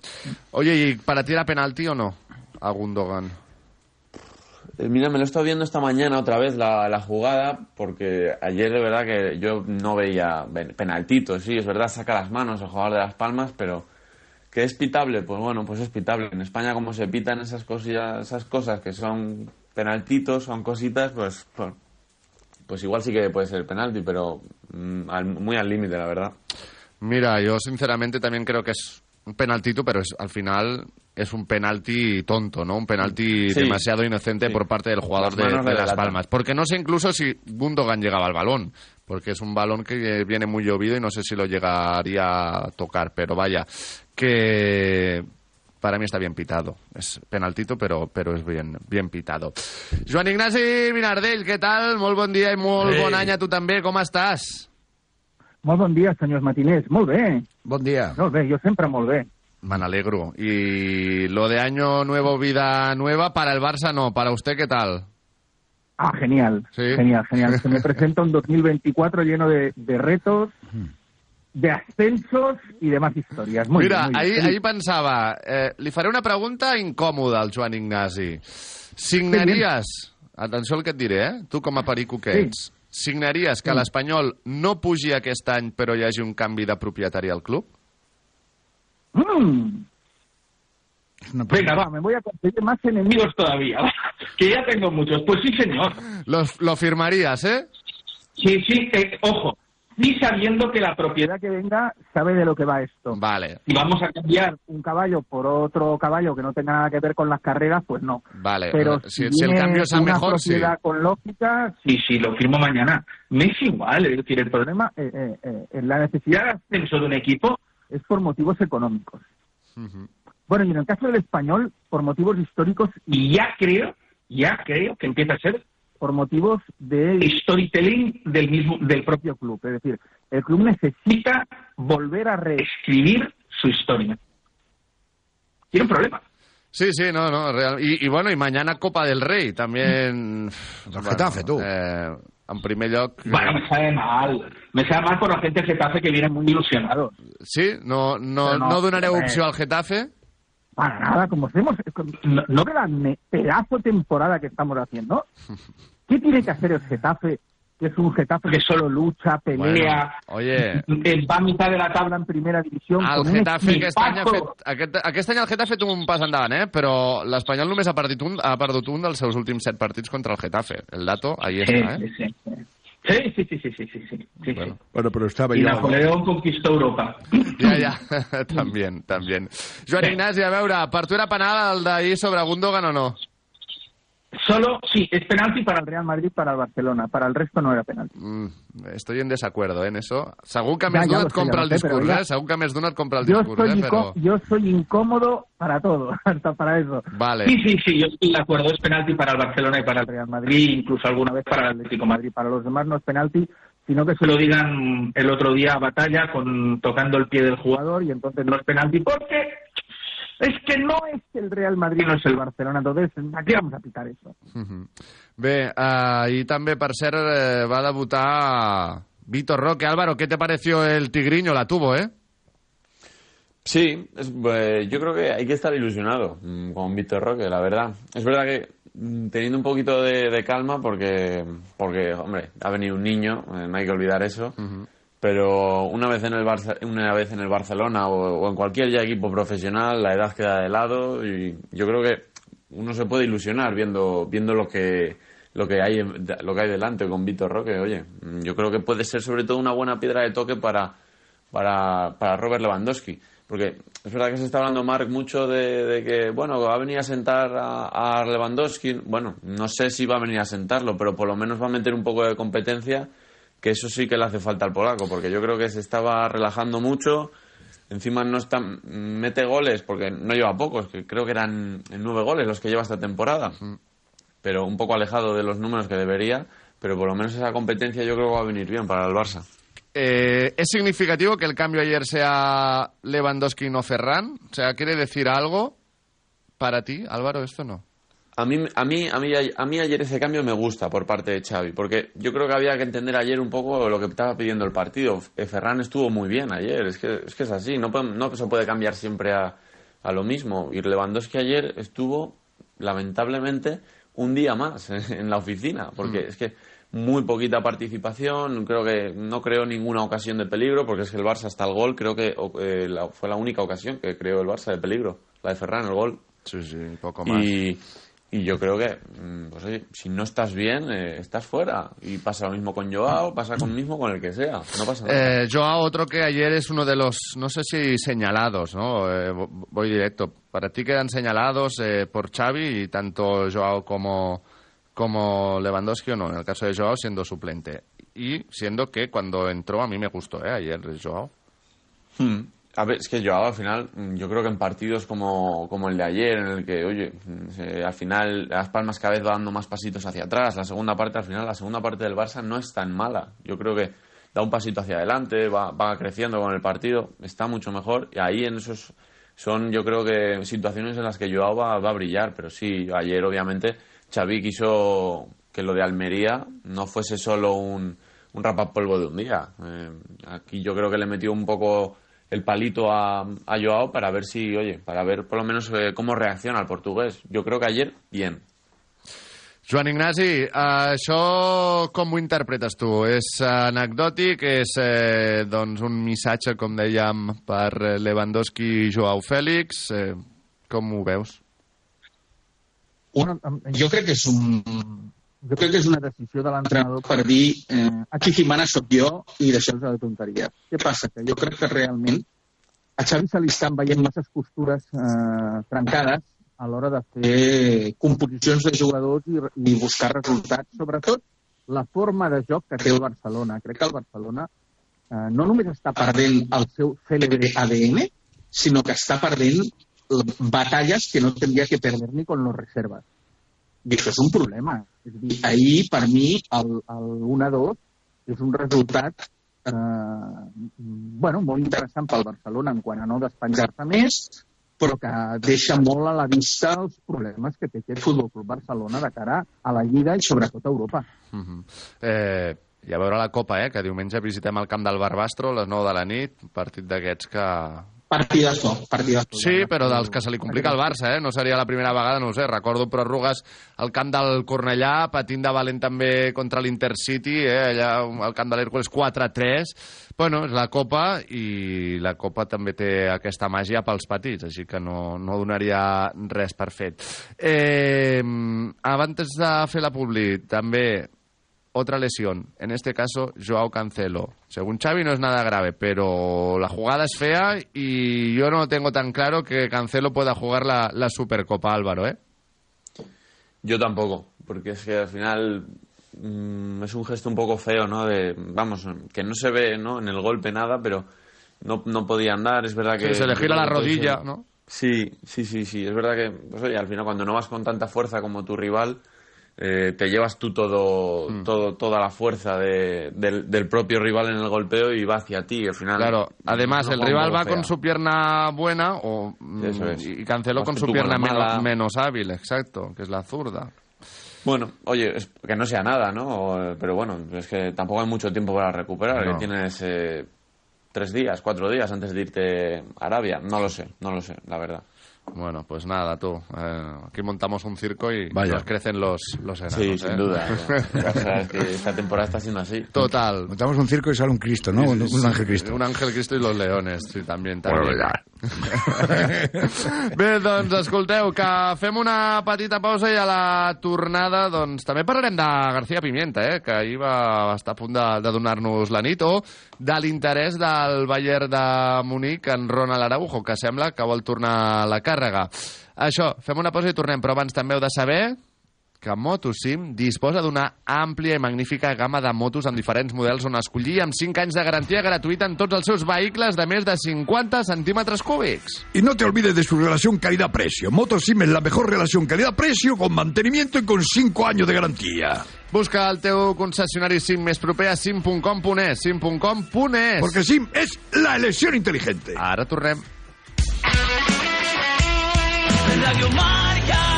Oye, ¿y para ti era penalti o no? A Gundogan. Eh, Mira, me lo he estado viendo esta mañana otra vez la, jugada, porque ayer de verdad que yo no veía ven- penaltito, sí, es verdad, saca las manos el jugador de Las Palmas, pero que es pitable, pues bueno, pues es pitable. En España como se pitan esas cosillas, esas cosas que son penaltitos, son cositas, pues, pues, pues igual sí que puede ser penalti, pero mm, al- muy al límite, la verdad. Mira, yo sinceramente también creo que es un penaltito, pero es, al final es un penalti tonto, ¿no? Un penalti Sí. demasiado inocente por parte del jugador de, Las. Palmas. Porque no sé incluso si Gundogan llegaba al balón, porque es un balón que viene muy llovido y no sé si lo llegaría a tocar, pero vaya, que para mí está bien pitado. Es penaltito, pero, pero és bien, bien pitado. Joan Ignasi Vinardell, què tal? Molt bon dia i molt Ei. bon any a tu també. Com estàs? Molt bon dia, senyors matiners. Molt bé. Bon dia. Molt bé, jo sempre molt bé. Me alegro. Y lo de año nuevo, vida nueva, para el Barça no. ¿Para usted qué tal? Ah, genial. Genial, genial. Se me presenta un 2024 lleno de, de retos, de ascensos y demás historias. Muy Mira, bien, muy ahí, bien. ahí pensava, eh, li faré una pregunta incòmoda al Joan Ignasi. Signaries, atenció al que et diré, eh? tu com a perico que Sí. Signaries que Sí. l'Espanyol no pugi aquest any però hi hagi un canvi de propietari al club? Mm. Venga, va, me voy a conseguir más enemigos todavía. que ya tengo muchos. Pues sí, señor. Lo, lo firmarías, ¿eh? Sí, sí, eh, ojo. Sí sabiendo que la propiedad que venga sabe de lo que va esto. Vale, Si vamos a cambiar un caballo por otro caballo que no tenga nada que ver con las carreras, pues no. vale. Pero si, si, si el cambio es a una mejor, sí. con lógica, sí, sí, lo firmo mañana. Me es igual, es decir, el problema, eh, eh, eh, la necesidad de ascenso de un equipo es por motivos económicos. Bueno, y en el caso del español, por motivos históricos, y ya creo, ya creo que empieza a ser por motivos de storytelling del mismo, del propio club. Es decir, el club necesita volver a reescribir su historia. Tiene un problema. Sí, sí, no, no, real. Y, y bueno, y mañana Copa del Rey también. Bueno, Getafe, tú. Eh, en primer lloc... Bueno, me sabe mal. Me sabe mal por la gente de Getafe que viene muy ilusionado. Sí? No, no, no, no, donareu opció al Getafe? Para nada, como hacemos. No, no me- pedazo temporada que estamos haciendo. ¿Qué tiene que hacer el Getafe? Que es un Getafe que solo lucha, pelea, Bueno, oye, va a mitad de la tabla en primera división. el con un Getafe aquest any, ha equipazo. fet, aquest, aquest any el Getafe ha fet un pas endavant, eh? però l'Espanyol només ha perdut, un, ha perdut un dels seus últims set partits contra el Getafe. El dato ahí Sí, està, eh? sí, sí, sí. Sí, sí, sí, sí, sí, sí, sí, bueno, sí. Bueno, pero estaba y yo... Napoleón conquistó Europa. Ja, ja, també, també. Joan Ignasi, a veure, per tu era penal el d'ahir sobre Gundogan o no? Solo, sí, es penalti para el Real Madrid, para el Barcelona. Para el resto no era penalti. Mm, estoy en desacuerdo eh, en eso. Segur que Ja, més sé, compra el discurs, eh? Segur que més compra el discurs, eh? Incó- yo soy incómodo para todo, hasta para eso. Vale. Sí, sí, sí, yo estoy de acuerdo. Es penalti para el Barcelona y para el Real Madrid, incluso alguna vez para el Atlético Madrid. Para los demás no es penalti, sino que se lo digan el otro día a batalla con tocando el pie del jugador y entonces no es penalti porque es que no es el Real Madrid, no es el Barcelona. Entonces, aquí vamos a pitar eso. Mhm. Bé, uh, i també, per cert, eh, va debutar Vitor Roque. Álvaro, ¿qué te pareció el tigriño? La tuvo, ¿eh? Sí, es- eh, yo creo que hay que estar ilusionado mm, con Víctor Roque, la verdad. Es verdad que mm, teniendo un poquito de, de calma porque, porque, hombre, ha venido un niño, eh, no hay que olvidar eso. Pero una vez en el Barça- una vez en el Barcelona o, en cualquier equipo profesional, la edad queda de lado y yo creo que uno se puede ilusionar viendo viendo lo que lo que hay lo que hay delante con Víctor Roque. Oye, yo creo que puede ser sobre todo una buena piedra de toque para para, para Robert Lewandowski. Porque es verdad que se está hablando, Marc, mucho de, de que, bueno, va a venir a sentar a Lewandowski. Bueno, no sé si va a venir a sentarlo, pero por lo menos va a meter un poco de competencia, que eso sí que le hace falta al polaco, porque yo creo que se estaba relajando mucho. Encima no está, mete goles, porque no lleva pocos, que creo que eran nueve goles los que lleva esta temporada. Pero un poco alejado de los números que debería, pero por lo menos esa competencia yo creo que va a venir bien para el Barça. Eh, ¿Es significativo que el cambio ayer sea Lewandowski y no Ferran? O sea, ¿quiere decir algo? para ti, Álvaro, esto no. A mí, a, mí, a, mí, a mí ayer ese cambio me gusta por parte de Xavi, porque yo creo que había que entender ayer un poco lo que estaba pidiendo el partido. Eh, Ferran estuvo muy bien ayer, es que es, que es así, no, no se puede cambiar siempre a, a lo mismo. Y Lewandowski ayer estuvo, lamentablemente, un día más en, la oficina, porque Mm. es que muy poquita participación, creo que no creó ninguna ocasión de peligro, porque es que el Barça hasta el gol, creo que eh, la- fue la única ocasión que creó el Barça de peligro, la de Ferran, el gol. Sí, sí, poco más. Y, y yo creo que, mm, pues oye, si no estás bien, eh, estás fuera. Y pasa lo mismo con Joao, pasa con mismo con el que sea. No pasa nada. Eh, Joao, otro que ayer es uno de los, no sé si señalados, ¿no? Eh, vo- voy directo. Para ti quedan señalados eh, por Xavi y tanto Joao como, como Lewandowski o no, en el caso de Joao siendo suplente. Y siendo que cuando entró a mí me gustó, ¿eh? Ayer Joao. Hmm. A ver, es que Joao al final, mm, yo creo que en partidos como, como el de ayer, en el que, oye, se- al final Las Palmas cada vez va dando más pasitos hacia atrás, la segunda parte, al final, la segunda parte del Barça no es tan mala. Yo creo que da un pasito hacia adelante, va, va creciendo con el partido, está mucho mejor, y ahí en esos son, yo creo que, situaciones en las que Joao va, va a brillar, pero sí, ayer obviamente Xavi quiso que lo de Almería no fuese solo un, un rapapolvo de un día. Eh, aquí yo creo que le metió un poco el palito a, a Joao para ver si, oye, para ver por lo menos eh, cómo reacciona el portugués. Yo creo que ayer, bien. Joan Ignasi, això com ho interpretes tu? És anecdòtic? És eh, doncs un missatge, com dèiem, per Lewandowski i Joao Fèlix? Eh, com ho veus? Bueno, em- jo crec que és un jo crec que és una decisió de l'entrenador per dir eh, aquí qui mana sóc jo i deixar-vos de tonteria. Què passa? Que jo crec que realment a Xavi se li estan veient masses costures eh, trencades a l'hora de fer composicions de jugadors i, i buscar resultats, sobretot la forma de joc que té el Barcelona. Crec que el Barcelona eh, no només està perdent el seu cèlebre ADN, sinó que està perdent eh, batalles que no tendría que perder ni con los reservas. I això és un problema. És a dir, ahir, per mi, el, el 1-2 és un resultat eh, bueno, molt interessant pel Barcelona en quant a no despenjar-se més, però que deixa molt a la vista els problemes que té aquest Futbol Club Barcelona de cara a la Lliga i sobretot a Europa. Uh -huh. eh, I a veure la Copa, eh, que diumenge visitem el camp del Barbastro a les 9 de la nit, partit d'aquests que... Partidazo, partidazo. Sí, però dels que se li complica al Barça, eh? No seria la primera vegada, no ho sé. Recordo pròrrogues al camp del Cornellà, patint de valent també contra l'Intercity, eh? allà al camp de l'Hèrcules 4-3. Bueno, és la Copa i la Copa també té aquesta màgia pels petits, així que no, no donaria res per fet. Eh, abans de fer la publi, també otra lesión, en este caso Joao Cancelo. Según Xavi no es nada grave, pero la jugada es fea y yo no tengo tan claro que Cancelo pueda jugar la, la Supercopa, Álvaro, ¿eh? Yo tampoco, porque es que al final mm, es un gesto un poco feo, ¿no? De, vamos, que no se ve, ¿no? En el golpe nada, pero no, no podía andar, es verdad que... Sí, se le gira la rodilla, ser- ¿no? Sí, sí, sí, sí, es verdad que, pues oye, al final cuando no vas con tanta fuerza como tu rival, eh, te llevas tú todo, Hmm. todo, toda la fuerza de- del, del propio rival en el golpeo y va hacia ti, al final... Claro, además no el rival va con su pierna buena o, mm, es. y Cancelo Vas con su pierna menos, menos hábil, exacto, que es la zurda. Bueno, oye, es- que no sea nada, ¿no? Pero bueno, es que tampoco hay mucho tiempo para recuperar, No. que tienes eh, tres días, cuatro días antes de irte a Arabia. No lo sé, no lo sé, la verdad. Bueno, pues nada, tú. eh, aquí montamos un circo y Vaya. nos crecen los, los enanos. Sí, ¿eh? sin duda. Ya sabes que esta temporada está siendo así. Total. Montamos un circo y sale un Cristo, ¿no? Un, un ángel Cristo. Un ángel Cristo i los leones, sí, també. també. Bueno, ya. Bé, doncs, escolteu, que fem una petita pausa i a la tornada, doncs, també parlarem de García Pimienta, eh, que ahir va estar a punt de, de donar-nos la nit, o de l'interès del Bayern de Munic en Ronald Araujo, que sembla que vol tornar a la càrrega. Això, fem una pausa i tornem, però abans també heu de saber que Motosim disposa d'una àmplia i magnífica gamma de motos amb diferents models on escollir amb 5 anys de garantia gratuïta en tots els seus vehicles de més de 50 centímetres cúbics. Y no te olvides de su relación calidad-precio. Motosim es la mejor relación calidad-precio con mantenimiento y con 5 años de garantía. Busca el teu concessionari SIM més proper a sim.com.es, sim.com.es. Porque SIM es la elección inteligente. Ara tornem. Radio Marca.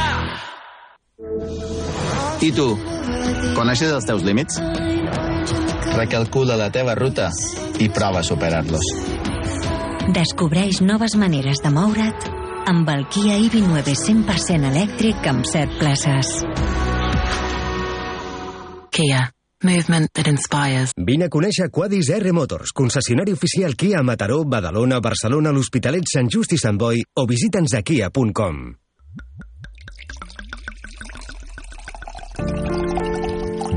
I tu, coneixes els teus límits? Recalcula la teva ruta i prova a superar-los. Descobreix noves maneres de moure't amb el Kia EV9 100% elèctric amb 7 places. Kia. Movement that inspires. Vine a conèixer Quadis R Motors, concessionari oficial Kia a Mataró, Badalona, Barcelona, l'Hospitalet, Sant Just i Sant Boi o visita'ns a kia.com.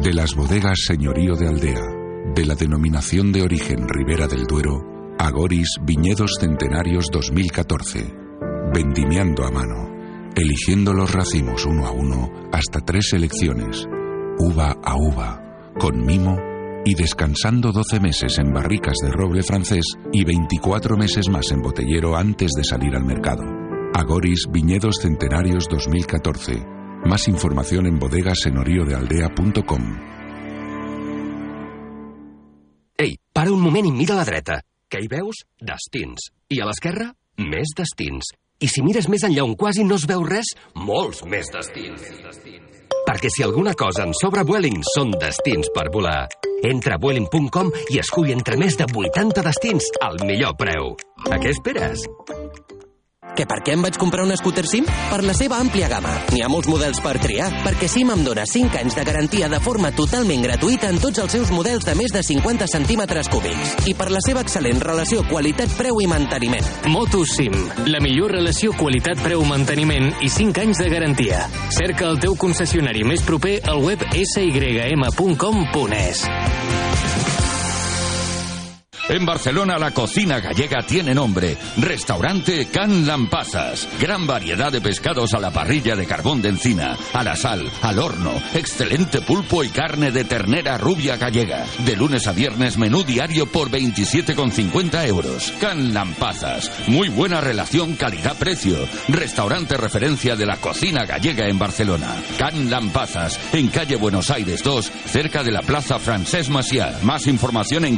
De las bodegas Señorío de Aldea, de la denominación de origen Ribera del Duero, Agoris Viñedos Centenarios 2014. Vendimiando a mano, eligiendo los racimos uno a uno hasta tres selecciones, uva a uva, con mimo y descansando 12 meses en barricas de roble francés y 24 meses más en botellero antes de salir al mercado. Agoris Viñedos Centenarios 2014. Más información en bodegasenorioddealdea.com. Ei, para un moment i mira a la dreta. Què hi veus? Destins. I a l'esquerra, més destins. I si mires més enllà on quasi no es veu res, molts més destins. Perquè si alguna cosa en sobra Vueling són destins per volar. Entra a Vueling.com i escull entre més de 80 destins al millor preu. A què esperes? Que per què em vaig comprar un scooter SIM? Per la seva àmplia gamma. N'hi ha molts models per triar, perquè SIM em dona 5 anys de garantia de forma totalment gratuïta en tots els seus models de més de 50 centímetres cúbics. I per la seva excel·lent relació qualitat-preu i manteniment. MotoSim, la millor relació qualitat-preu-manteniment i 5 anys de garantia. Cerca el teu concessionari més proper al web sym.com.es. En Barcelona la cocina gallega tiene nombre. Restaurante Can Lampazas. Gran variedad de pescados a la parrilla de carbón de encina, a la sal, al horno. Excelente pulpo y carne de ternera rubia gallega. De lunes a viernes menú diario por 27,50 euros. Can Lampazas. Muy buena relación calidad-precio. Restaurante referencia de la cocina gallega en Barcelona. Can Lampazas. En calle Buenos Aires 2, cerca de la Plaza Francés Maciá. Más información en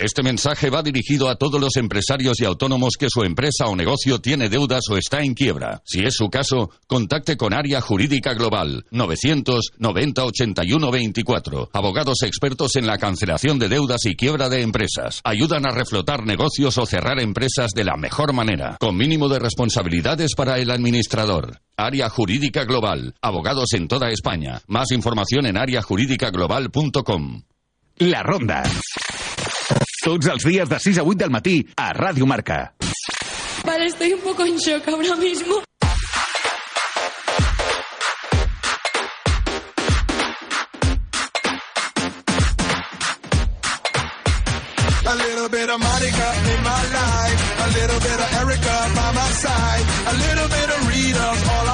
Este mensaje va dirigido a todos los empresarios y autónomos que su empresa o negocio tiene deudas o está en quiebra. Si es su caso, contacte con Área Jurídica Global 990 81 24. Abogados expertos en la cancelación de deudas y quiebra de empresas. Ayudan a reflotar negocios o cerrar empresas de la mejor manera, con mínimo de responsabilidades para el administrador. Área Jurídica Global. Abogados en toda España. Más información en areajurídicaglobal.com. La Ronda. Tots els dies de 6 a 8 del matí a Ràdio Marca. Vale, estoy un poco en shock ahora mismo. A little bit of Monica in my life. A little bit of Erica by my side. A little bit of Rita's all I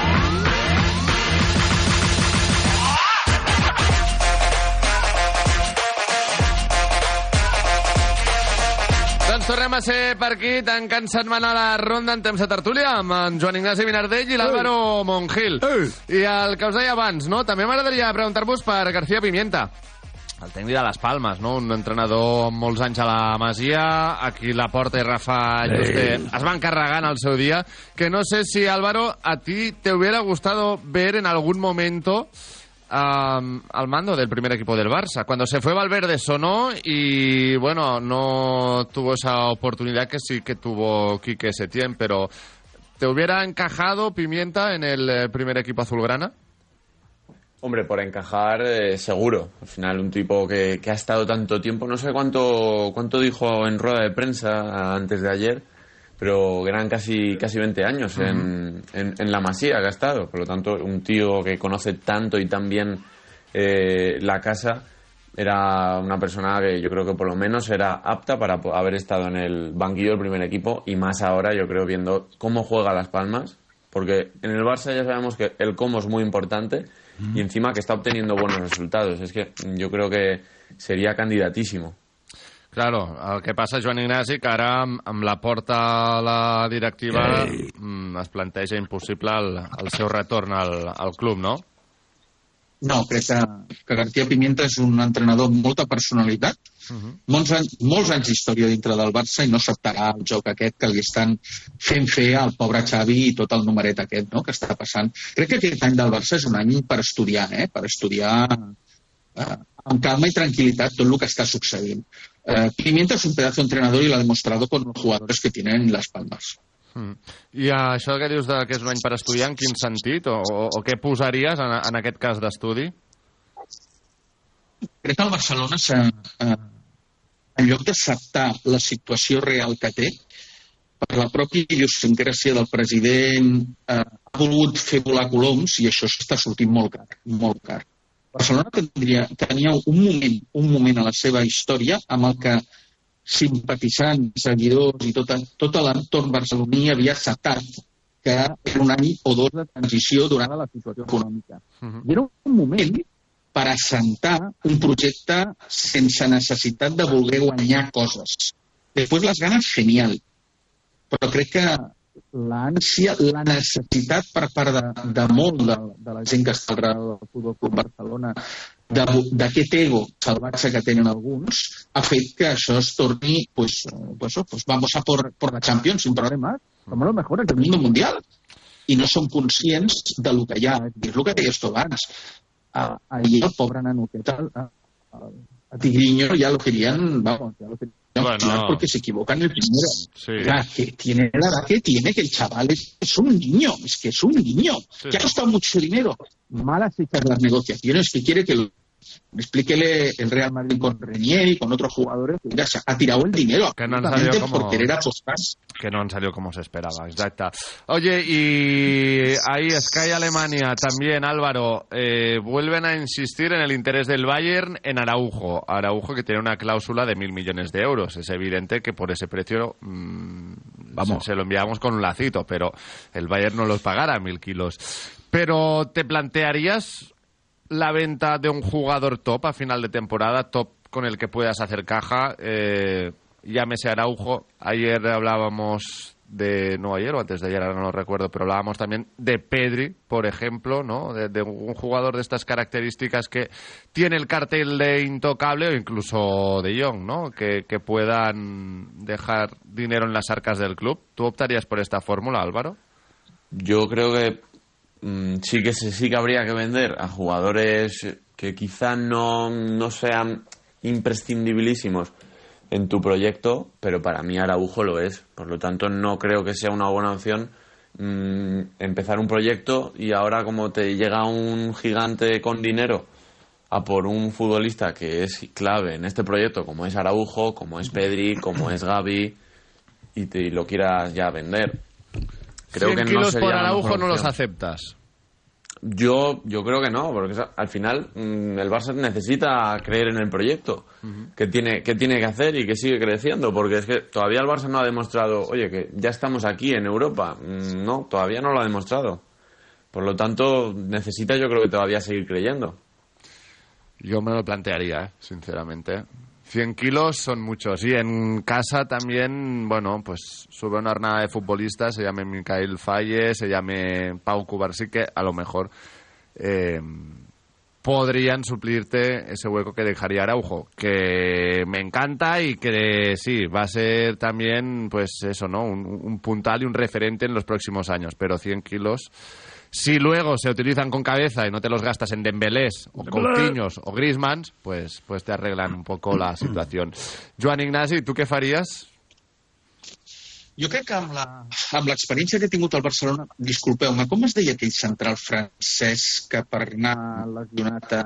Tornem a ser per aquí, tancant setmana la ronda en temps de tertúlia amb en Joan Ignasi Vinardell i l'Àlvaro Mongil. I el que us deia abans, no? també m'agradaria preguntar-vos per García Pimienta, el tècnic de les Palmes, no? un entrenador amb molts anys a la Masia, aquí la porta i Rafa Juste es van carregant al seu dia, que no sé si, Álvaro, a ti te hubiera gustado ver en algún momento al mando del primer equipo del Barça. Cuando se fue Valverde sonó y, bueno, no tuvo esa oportunidad que sí que tuvo Quique Setién, pero ¿te hubiera encajado Pimienta en el eh, primer equipo azulgrana? Hombre, por encajar, eh, seguro. Al final, un tipo que, que ha estado tanto tiempo, no sé cuánto, cuánto dijo en rueda de prensa antes de ayer, pero eran casi, casi 20 años en, en, en la Masía que ha estado. Por lo tanto, un tío que conoce tanto y tan bien eh, la casa era una persona que yo creo que por lo menos era apta para haber estado en el banquillo del primer equipo y más ahora yo creo viendo cómo juega Las Palmas, porque en el Barça ya sabemos que el cómo es muy importante y encima que está obteniendo buenos resultados. Es que yo creo que sería candidatísimo. Claro, el que passa, Joan Ignasi, que ara amb, amb la porta a la directiva mm, es planteja impossible el, el seu retorn al, al club, no? No, crec que, que García Pimienta és un entrenador amb molta personalitat, molts, anys, molts anys d'història dintre del Barça i no acceptarà el joc aquest que li estan fent fer al pobre Xavi i tot el numeret aquest no, que està passant. Crec que aquest any del Barça és un any per estudiar, eh? per estudiar eh, amb calma i tranquil·litat tot el que està succeint. Eh, Pimienta és un pedazo de entrenador y lo ha demostrado con los jugadores que tienen Las Palmas. Mm. I això que dius de que és un any per estudiar, en quin sentit? O, o, o què posaries en, en aquest cas d'estudi? crec que el Barcelona s'ha, eh, en lloc d'acceptar la situació real que té, per la pròpia idiosincràsia del president, eh, ha volgut fer volar coloms i això s'està sortint molt car, molt car. Barcelona tindria, tenia un moment, un moment a la seva història amb el que simpatitzants, seguidors i tot, tot l'entorn barceloní havia acceptat que era un any o dos de transició durant la situació econòmica. I era un moment per assentar un projecte sense necessitat de voler guanyar coses. Després les ganes, genial. Però crec que l'ànsia, la necessitat per part de, de molt de, de la gent que està al del Futbol Club Barcelona d'aquest ego salvatge que tenen alguns ha fet que això es torni pues, pues, oh, pues vamos a por, por la Champions sin problemas somos los mejores del mundo mundial. I no som conscients de lo que hi ha és el que deies tu abans a, ahir el pobre nano que tal? A, a, a Tigriño ya lo querían vamos ya lo querían Bueno. porque se equivoca en el primero Sí. Oiga, que tiene la edad que tiene, que el chaval es, es un niño, es que es un niño, que ha costado mucho dinero. Malas hechas las negociaciones que quiere que lo- explíquele el Real Madrid con Renier y con otros jugadores. Mira, se ha tirado el dinero Que no han salido como- por querer apostar. Que no han salido como se esperaba, exacto. Oye, y ahí Sky Alemania también, Álvaro, eh, vuelven a insistir en el interés del Bayern en Araujo. Araujo que tiene una cláusula de mil millones de euros. Es evidente que por ese precio mm, Vamos. Se, se lo enviamos con un lacito, pero el Bayern no los pagará mil kilos. Pero, ¿te plantearías la venta de un jugador top a final de temporada, top con el que puedas hacer caja, eh, llámese Araujo. Ayer hablábamos de, no ayer o antes de ayer, ahora no lo recuerdo, pero hablábamos también de Pedri, por ejemplo, ¿no? De, un jugador de estas características que tiene el cartel de intocable o incluso de Young, ¿no? Que, que puedan dejar dinero en las arcas del club. ¿Tú optarías por esta fórmula, Álvaro? Yo creo que mm, sí que sí que habría que vender a jugadores que quizá no, no sean imprescindibilísimos en tu proyecto, pero para mí Araujo lo es. Por lo tanto, no creo que sea una buena opción mm, empezar un proyecto y ahora como te llega un gigante con dinero a por un futbolista que es clave en este proyecto, como es Araujo, como es Pedri, como es Gaby, y te lo quieras ya vender. Creo 100 que no sería por Araujo no los aceptas. Yo, yo creo que no, porque al final mm, el Barça necesita creer en el proyecto que tiene, que tiene que hacer y que sigue creciendo, porque es que todavía el Barça no ha demostrado, oye, que ya estamos aquí en Europa. Mm, No, todavía no lo ha demostrado. Por lo tanto, necesita yo creo que todavía seguir creyendo. Yo me lo plantearía, ¿eh? sinceramente. 100 kilos son muchos. Y en casa también, bueno, pues sube una jornada de futbolistas, se llame Micael Falle, se llame Pau Cubarsí, que a lo mejor eh, podrían suplirte ese hueco que dejaría Araujo, que me encanta y que sí, va a ser también, pues eso, ¿no? Un, un puntal y un referente en los próximos años, pero 100 kilos... Si luego se utilizan con cabeza y no te los gastas en Dembélés o Coutinhos o Griezmanns, pues, pues te arreglan un poco la situación. Joan Ignasi, ¿tú qué farías? Jo crec que amb la- amb l'experiència que he tingut al Barcelona, disculpeu-me, com es deia aquell central francès que per anar lesionat a,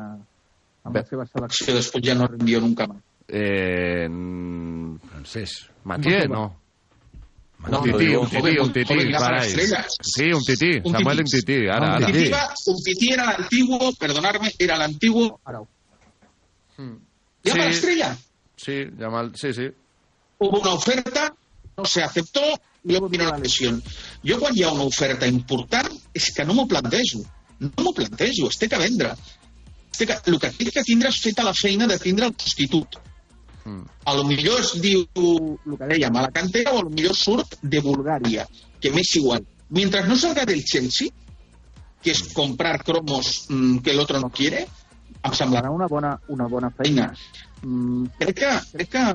amb la seva selecció després ja no rendia nunca més? Eh, Francés. Mathieu, no. Un tití, un tití, un tití. Sí, un tití, Samuel un tití. ara, Un ara. un tití era el antiguo, perdonarme, era el antiguo Arau. ¿Llama Sí. la estrella? Sí, Jamal, sí, sí. Hubo una oferta, no se aceptó, y luego vino la lesión. Jo quan hi ha una oferta important és que no m'ho plantejo. No m'ho plantejo, es té que vendre. Es té que, el que té que tindre és feta la feina de tindre el substitut. A lo millor es diu el que dèiem, a la cantera o a lo millor surt de Bulgària, que m'és igual. Mientras no salga del Chelsea, que és comprar cromos mm, que el otro no quiere, em semblarà una bona, una bona feina. Mm, crec, que, crec que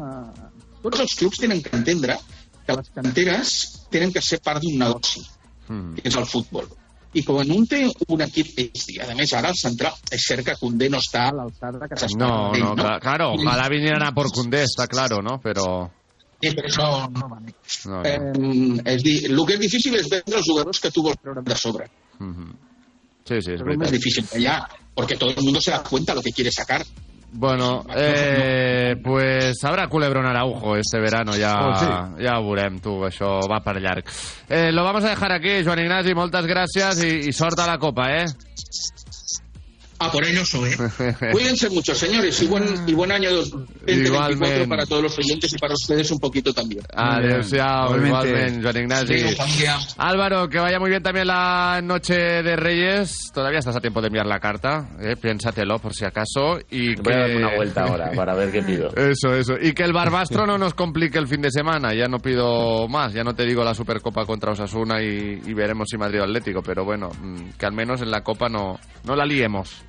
tots els clubs tenen que entendre que les canteres tenen que ser part d'un negoci, que és el futbol. I quan un té un equip, i a més ara el central, és cert que Condé no està a l'alçada que s'espera No, d'ell, no, cla- claro, ojalá vinieran a por Cundé, está claro, ¿no? Pero... Sí, però això no va. No, no. Eh, és dir, el que és difícil és vendre els jugadors que tu vols treure de sobre. Mhm. Sí, sí, es Es lo más verdad. difícil ya, porque todo el mundo se da cuenta lo que quiere sacar. Bueno, eh, pues habrá culebrón Araujo este verano, ya, Oh, sí. ya ho veurem, tu, això va per llarg. Eh, lo vamos a dejar aquí, Joan Ignasi, moltes gràcies i, i sort a la Copa, eh? Ah, por ello soy, ¿eh? Cuídense mucho, señores, y buen, y buen año 2024 Igualmente. para todos los oyentes y para ustedes un poquito también. Adéu-siau, Igualmente. igualmente. Adéu, familia. Álvaro, que vaya muy bien también la noche de Reyes. Todavía estás a tiempo de enviar la carta, eh, piénsatelo por si acaso. Y Voy que... a darme una vuelta ahora para ver qué pido. Eso, eso. Y que el Barbastro no nos complique el fin de semana. Ya no pido más. Ya no te digo la Supercopa contra Osasuna y, y veremos si Madrid o Atlético. Pero bueno, mm, que al menos en la Copa no, no la liemos.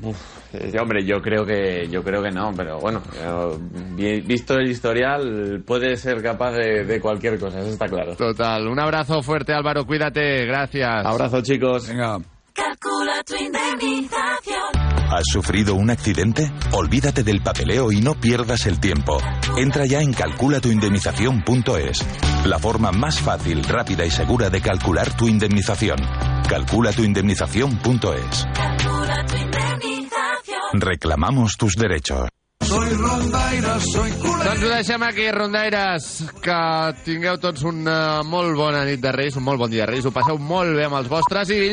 Uf, eh, hombre, yo creo que yo creo que no, pero bueno, eh, vi- visto el historial puede ser capaz de, de cualquier cosa, eso está claro. Total. Un abrazo fuerte, Álvaro. Cuídate. Gracias. Abrazo, chicos. Venga. Calcula tu indemnización. ¿Has sufrido un accidente? Olvídate del papeleo y no pierdas el tiempo. Entra ya en calculatuindemnización.es. La forma más fácil, rápida y segura de calcular tu indemnización. Calculatuindemnización.es. Calcula tu indemnización. Reclamamos tus derechos. Soy rondaire, soy culer. Doncs ho deixem aquí, rondaires. Que tingueu tots una molt bona nit de Reis, un molt bon dia de Reis. Ho passeu molt bé amb els vostres i